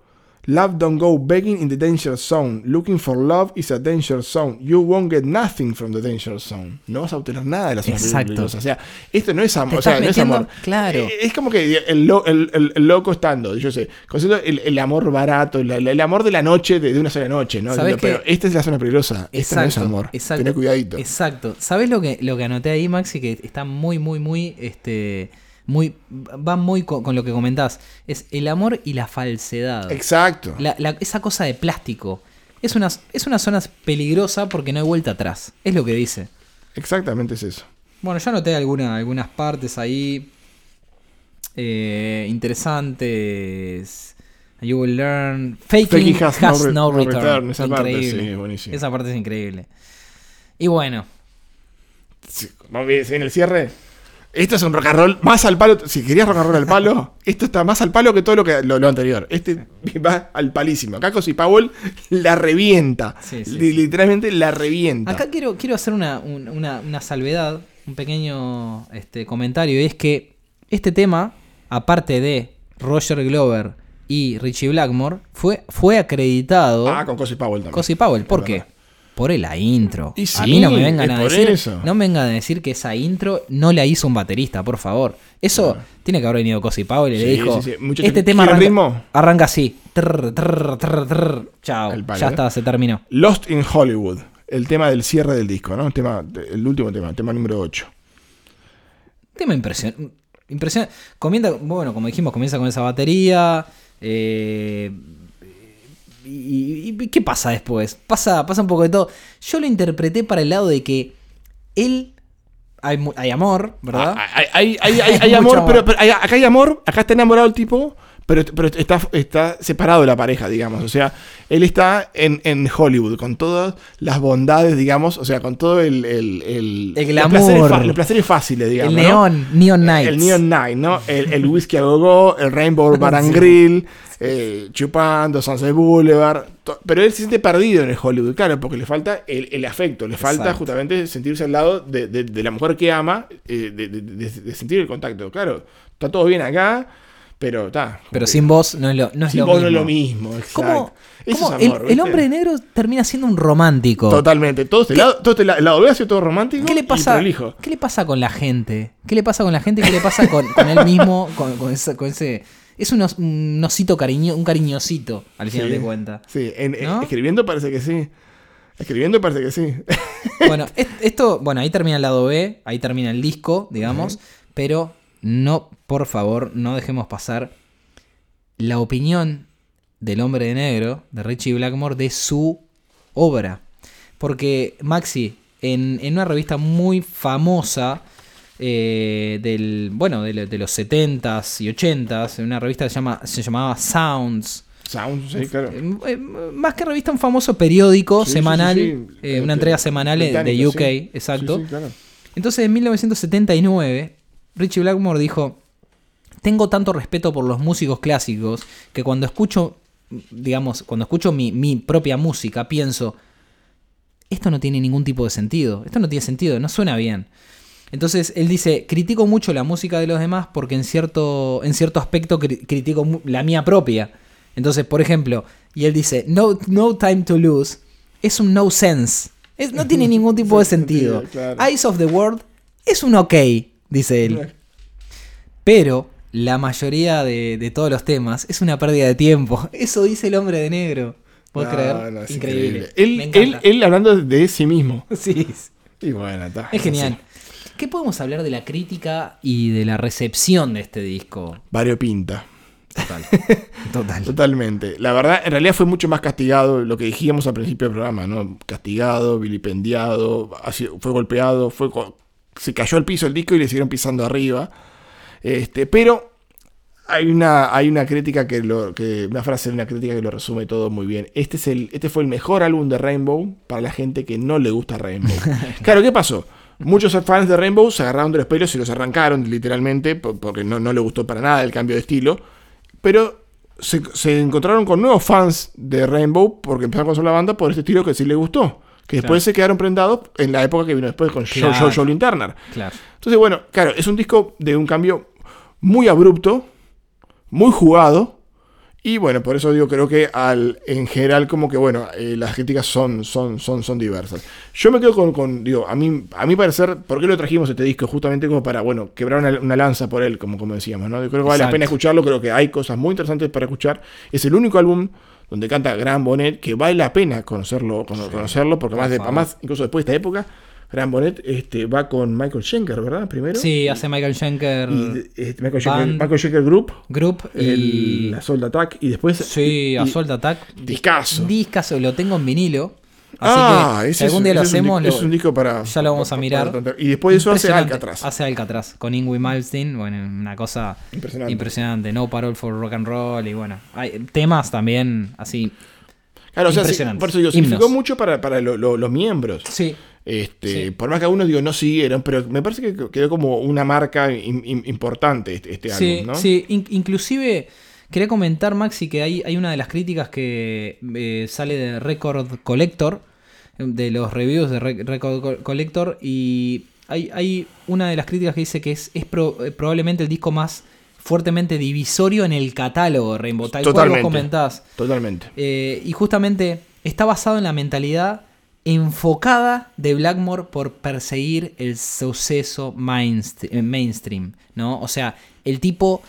Love don't go begging in the danger zone. Looking for love is a danger zone. You won't get nothing from the danger zone. No vas a obtener nada de la zona Exacto. peligrosa. O sea, esto no es amor. O sea, no es amor. claro. Eh, es como que el, lo- el- el- el loco estando, yo sé, el, amor barato, el, amor de la noche, de, de una sola noche, ¿no? ¿Sabés Pero esta es la zona peligrosa. Esta no es amor. Exacto. Tené cuidadito. Exacto. ¿Sabes lo que, lo que anoté ahí, Maxi? Que está muy, muy, muy, este, muy, va muy co- con, lo que comentás. Es el amor y la falsedad. Exacto. La- la- esa cosa de plástico. Es una, es una zona peligrosa porque no hay vuelta atrás. Es lo que dice. Exactamente es eso. Bueno, yo alguna- algunas partes ahí eh, interesantes. You will learn. Faking, Faking has, has no no, re- no return. return. Esa parte, increíble. sí, buenísimo. Esa parte es increíble. Y bueno, Sí, vamos bien, En el cierre. Esto es un rock and roll más al palo. Si querías rock and roll al palo, esto está más al palo que todo lo, que, lo, lo anterior. Este va al palísimo. Acá Cosi Powell la revienta. Sí, sí. Literalmente la revienta. acá quiero, quiero hacer una, un- una- una salvedad, un pequeño este, comentario. Y es que este tema, aparte de Roger Glover y Richie Blackmore, fue, fue acreditado. Ah, con Cosi Powell también. Cosi Powell, ¿por qué? Por la intro. Y a mí no me vengan a decir. eso. No me vengan a decir que esa intro no la hizo un baterista, por favor. Eso tiene que haber venido Cosi Powell y le dijo. sí, Este tema ¿quiere arranca, ritmo? arranca así. Trrr, trrr, trrr. Chao. Ya ¿eh? está, se terminó. Lost in Hollywood. El tema del cierre del disco, ¿no? El, tema, el último tema, el tema número 8. Tema impresionante. Impresionante. Comienza, bueno, como dijimos, comienza con esa batería. eh, y, y- ¿Qué pasa después? Pasa, pasa un poco de todo. Yo lo interpreté para el lado de que él. Hay, hay amor, ¿verdad? Ah, Hay, hay- hay- amor, amor. pero, pero acá hay amor, acá está enamorado el tipo, pero, pero está, está separado de la pareja, digamos. O sea, él está en, en Hollywood con todas las bondades, digamos, o sea, con todo el... El, el, El glamour. Los placeres fáciles, digamos. el ¿no? neón, Neon Nights. El Neon Night, ¿no? El, el whisky a gogo, el Rainbow Bar and Sí. Grill, eh, chupando, Sunset Boulevard. Pero él se siente perdido en el Hollywood, claro, porque le falta el, el afecto, le falta Exacto. justamente sentirse al lado de, de- de la mujer que ama, eh, de, de- de- de sentir el contacto. Claro, está todo bien acá, pero está. Pero sin voz no es lo, no es sin lo vos mismo. no es lo mismo. Exacto. ¿Cómo, Eso cómo es el, amor, el ¿viste? hombre de negro termina siendo un romántico? Totalmente. Todo este lado, todo este el lado B ha sido todo romántico. ¿Qué le pasa? ¿Qué le pasa con la gente? ¿Qué le pasa con la gente? ¿Qué le pasa con, con él mismo? Con, con ese, con ese- es un, os- un osito cariño, un cariñosito, al final Sí, de cuentas. Sí, en- ¿No? escribiendo parece que sí. Escribiendo parece que sí. Bueno, es- esto, bueno, ahí termina el lado B, ahí termina el disco, digamos, pero no, por favor, no dejemos pasar la opinión del hombre de negro, de Richie Blackmore, de su obra. Porque Maxi, en, en una revista muy famosa, eh, del, bueno, de, lo- de los 70s y 80s, en una revista que se, llama, se llamaba Sounds, Sound, sí, claro. eh, eh, más que revista, un famoso periódico Sí, semanal, sí, eh, Este, una entrega semanal de UK, exacto. Claro. Entonces, en 1979, Richie Blackmore dijo: Tengo tanto respeto por los músicos clásicos que cuando escucho, digamos, cuando escucho mi, mi propia música, pienso: Esto no tiene ningún tipo de sentido. Esto no tiene sentido, no suena bien. Entonces él dice, critico mucho la música de los demás porque en cierto, en cierto aspecto cri- critico la mía propia. Entonces, por ejemplo, y él dice, no, no Time to Lose es un no sense. Es- no tiene ningún tipo de sentido. claro. Eyes of the World es un ok, dice él. Pero la mayoría de, de todos los temas es una pérdida de tiempo. Eso dice el hombre de negro. ¿Puedes No, creer? no, es increíble. Él, él, él hablando de sí mismo. Sí, Y bueno, está. es genial. así. ¿Qué podemos hablar de la crítica y de la recepción de este disco? Variopinta. Total. Total. Totalmente. La verdad, en realidad fue mucho más castigado lo que dijimos al principio del programa, ¿no? Castigado, vilipendiado, fue golpeado, fue se cayó al piso el disco y le siguieron pisando arriba. Este, pero hay una, hay una crítica que lo, que, una frase, una crítica que lo resume todo muy bien. Este es el, este fue el mejor álbum de Rainbow para la gente que no le gusta Rainbow. claro, ¿qué pasó? Muchos fans de Rainbow se agarraron de los pelos y los arrancaron literalmente po- porque no, no le gustó para nada el cambio de estilo. Pero se, se encontraron con nuevos fans de Rainbow porque empezaron a conocer la banda por este estilo que sí le gustó. Que después Claro. se quedaron prendados en la época que vino después con Show, Claro. Show, Show Turner. Claro. Entonces, bueno, claro, es un disco de un cambio muy abrupto, muy jugado. Y bueno, por eso digo, creo que al, en general, como que bueno, eh, las críticas son, son, son, son diversas. Yo me quedo con, con, digo, a mí, a mi parecer, ¿por qué lo trajimos este disco? Justamente como para, bueno, quebrar una, una lanza por él, como, como decíamos, ¿no? Yo creo que vale la pena escucharlo, creo que hay cosas muy interesantes para escuchar. Es el único álbum donde canta Gran Bonnet, que vale la pena conocerlo, cono- conocerlo porque por más, de, más, incluso después de esta época, Gran Bonnet este, va con Michael Schenker, ¿verdad? Primero. Sí, hace Michael Schenker Y este, Michael, Schenker. Michael Schenker Group, Group el y. Assault Attack, y después. Sí, y- Assault Attack. Discazo. Discazo, lo tengo en vinilo. Así ah, que si algún es- día lo es un hacemos, lo- es un disco para. ya lo vamos a mirar. para- y después de eso hace. Alcatraz. Hace Alcatraz, con Ingrid Malmsteen, bueno, una cosa Impresionante. impresionante. No Parole for Rock and Roll y bueno, hay temas también así. Claro, o sea, sí, por eso digo, significó mucho para, para lo- lo- los miembros. Sí, Este, Sí. Por más que algunos digo no siguieron, pero me parece que quedó como una marca im- im- importante este, este sí, álbum, ¿no? sí. In- inclusive quería comentar, Maxi, que hay, hay una de las críticas que eh, sale de Record Collector, de los reviews de Re- Record Co- Collector, y hay, hay una de las críticas que dice que es, es pro- eh, probablemente el disco más fuertemente divisorio en el catálogo Rainbow, tal cual Totalmente. vos comentás. Totalmente. Eh, y justamente está basado en la mentalidad enfocada de Blackmore por perseguir el suceso mainst- mainstream, ¿no? O sea, el tipo,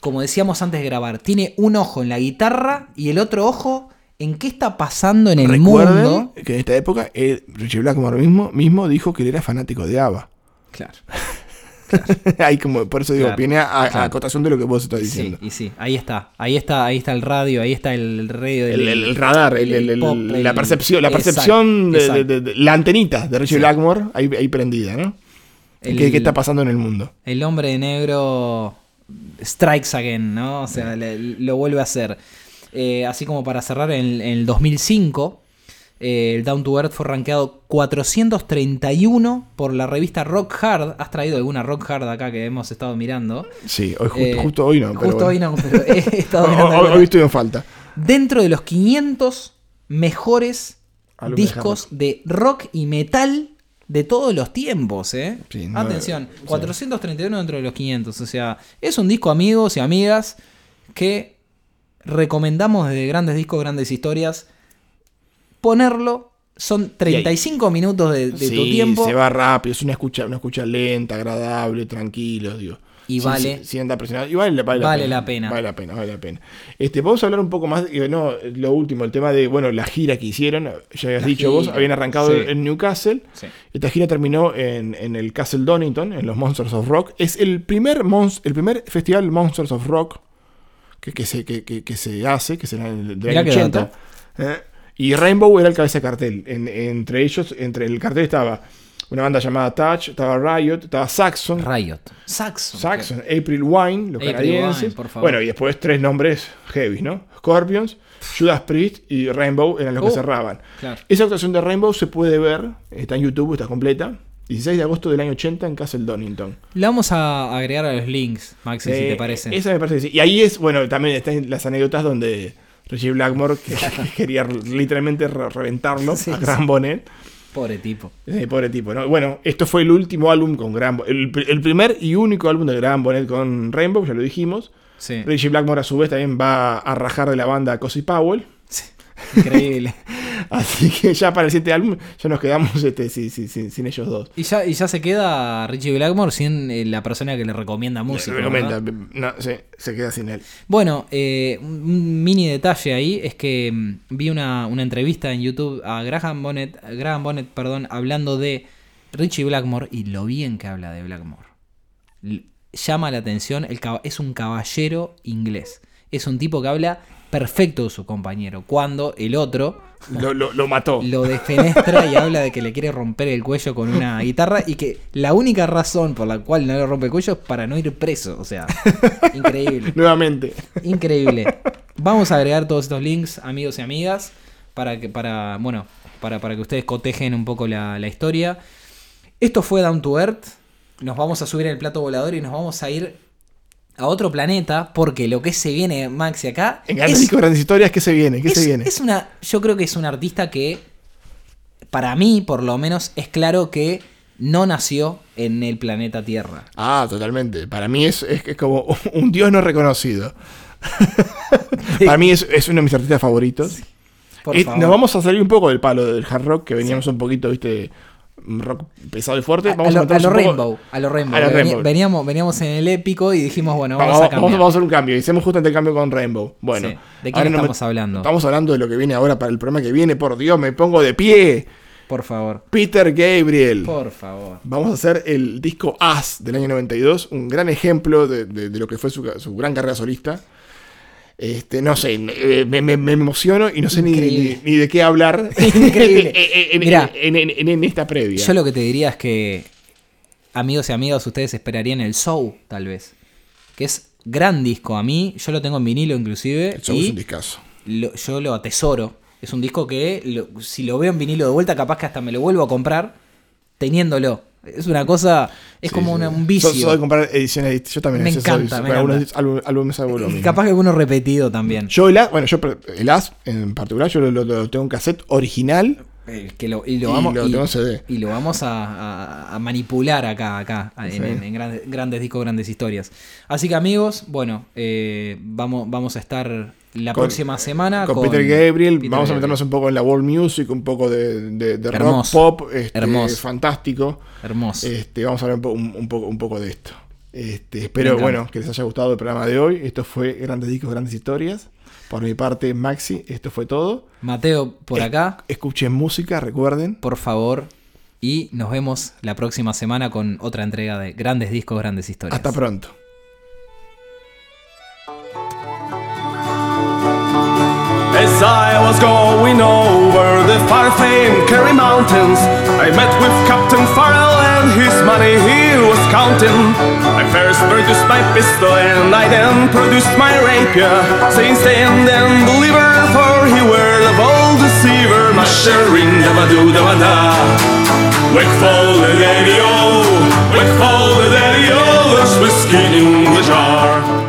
como decíamos antes de grabar, tiene un ojo en la guitarra y el otro ojo en qué está pasando en el Recuerden mundo. que en esta época eh, Richie Blackmore mismo, mismo dijo que él era fanático de ABBA. Claro. Ahí como, por eso digo, Claro, viene a, a claro. acotación de lo que vos estás Sí, diciendo. y sí, ahí está, ahí está, ahí está el radio, ahí está el radio del El, el- el radar, el- pop, la percepción, la percepción de, de- exacto. de- de- la antenita de Richie Sí. Blackmore ahí, ahí prendida, ¿no? ¿Qué, qué está pasando en el mundo? el hombre de negro strikes again, ¿no? O sea, le- lo vuelve a hacer. Eh, así como para cerrar, en, en el 2005, eh, el Down to Earth fue rankeado 431 por la revista Rock Hard. ¿Has traído alguna Rock Hard acá que hemos estado mirando? Sí, hoy, justo, Eh, justo hoy no. pero Justo hoy no, pero he estado mirando hoy, hoy estoy en falta. Dentro de los 500 mejores discos de rock y metal de todos los tiempos, ¿eh? Sí, no, Atención, sí. 431 dentro de los 500. O sea, es un disco, amigos y amigas, que recomendamos desde grandes discos, grandes historias. Ponerlo, son 35 minutos de, de sí, tu tiempo. se va rápido, es una escucha, una escucha lenta, agradable, tranquilo, digo. Y vale. andar presionado. Y vale, vale, Vale la pena. Vale la pena, vale la pena. Este, vamos a hablar un poco más, no, lo último, el tema de, bueno, la gira que hicieron, ya habías La dicho vos, habían arrancado sí. en Newcastle. Sí. Esta gira terminó en, en el Castle Donington, en los Monsters of Rock. Es el primer, mons- el primer festival Monsters of Rock que, que se, que, se hace, que será el Mirá año qué 80. dato. Eh, Y Rainbow era el cabeza de cartel. En- entre ellos, entre el cartel estaba una banda llamada Touch, estaba Riot, estaba Saxon. Riot. Saxon. Saxon, April Wine, los April canadienses. Wine, por favor. Bueno, y después tres nombres heavy, ¿no? Scorpions, Judas Priest y Rainbow eran los que Oh, cerraban. claro. Esa actuación de Rainbow se puede ver, está en YouTube, está completa. 16 de agosto del año 80 en Castle Donington. Le vamos a agregar a los links, Maxi, si Eh, te parece. Esa me parece que sí. Y ahí es, bueno, también están las anécdotas donde Richie Blackmore que quería literalmente re- reventarlo Sí, a sí. Gran Bonnet. Pobre tipo. Eh, pobre tipo, ¿no? Bueno, esto fue el último álbum con Graham el, el primer y único álbum de Graham Bonnet con Rainbow, ya lo dijimos. Sí. Richie Blackmore a su vez también va a rajar de la banda Cozy Powell. Increíble. Así que ya para el siguiente álbum ya nos quedamos este, sin, sin- sin- sin ellos dos. y, ya, y ya se queda Richie Blackmore sin eh, la persona que le recomienda música. Le recomienda, ¿verdad? no, sí, se queda sin él. Bueno, eh, un mini detalle ahí es que mm, vi una, una entrevista en YouTube a Graham Bonnet, Graham Bonnet perdón, hablando de Richie Blackmore y lo bien que habla de Blackmore. Llama la atención, el es un caballero inglés. Es un tipo que habla perfecto de su compañero. Cuando el otro Lo, lo- lo mató. lo defenestra y habla de que le quiere romper el cuello con una guitarra y que la única razón por la cual no le rompe el cuello es para no ir preso. O sea, increíble. Nuevamente. Increíble. Vamos a agregar todos estos links, amigos y amigas, para que, para, bueno, para, para que ustedes cotejen un poco la, la historia. Esto fue Down to Earth. Nos vamos a subir el plato volador y nos vamos a ir a otro planeta, porque lo que se viene, Maxi, acá. En grandes discos, grandes historias, ¿qué se viene? ¿Qué es, se viene? es una. Yo creo que es un artista que. Para mí, por lo menos, es claro que no nació en el planeta Tierra. Ah, totalmente. Para mí es, es, es como un dios no reconocido. Para mí es, es uno de mis artistas favoritos. Por Y favor. nos vamos a salir un poco del palo del hard rock, que veníamos un poquito, viste, rock pesado y fuerte. A, Vamos a lo, a lo un poco- Rainbow, a lo Rainbow. a lo Veni- Rainbow. Veníamos, veníamos en el épico y dijimos, bueno, vamos, Vamos, a cambiar. vamos- vamos a hacer un cambio. Hicimos justamente el cambio con Rainbow. Bueno, Sí. ¿De nos estamos hablando? Estamos hablando de lo que viene ahora para el programa que viene. Por Dios, me pongo de pie. Por favor, Peter Gabriel. por favor. Vamos a hacer el disco As del año 92, un gran ejemplo de, de- de lo que fue su, su gran carrera solista. Este, no sé, eh, me, me- me emociono y no sé ni, ni- ni de qué hablar Increíble. en, Mirá. en- en- en- en esta previa. Yo lo que te diría es que, amigos y amigas, ustedes esperarían el show, tal vez. Que es gran disco. A mí, yo lo tengo en vinilo inclusive. El show y es un discazo. lo- yo lo atesoro. Es un disco que, lo- si lo veo en vinilo de vuelta, capaz que hasta me lo vuelvo a comprar teniéndolo. Es una cosa, es Sí, como sí. una- un Soy- vicio. Soy de comprar ediciones, yo también. Me soy- encanta, soy- me algunos álbumes hago lo Y mismo. capaz que alguno repetido también. Yo el As, bueno, yo el As en particular, yo lo, lo- lo tengo en cassette original. Eh, que lo, y lo vamos, y- lo vamos a, a- a manipular acá, acá en, Sí. en- en grandes, grandes discos, grandes historias. Así que amigos, bueno, eh, vamos, vamos a estar la Con- próxima semana Con, Peter Gabriel, Peter vamos a meternos un poco en la world music, un poco de, de- de rock pop, este, Hermoso. fantástico. Hermoso. Este, vamos a hablar un, un- poco, un poco de esto. Este, espero bueno, que les haya gustado el programa de hoy. Esto fue Grandes Discos, Grandes Historias. Por mi parte, Maxi, esto fue todo. Mateo, por Es- acá, Escuchen música, recuerden. por favor. Y nos vemos la próxima semana con otra entrega de Grandes Discos, Grandes Historias. Hasta pronto. I was going over the far famed Kerry Mountains, I met with Captain Farrell and his money he was counting. I first produced my pistol and I then produced my rapier, saying stand and deliver, for he were the bold deceiver. Mushering daba doo daba da. Wakeful the daddy-o, wakeful the daddy-o, there's whiskey in the jar.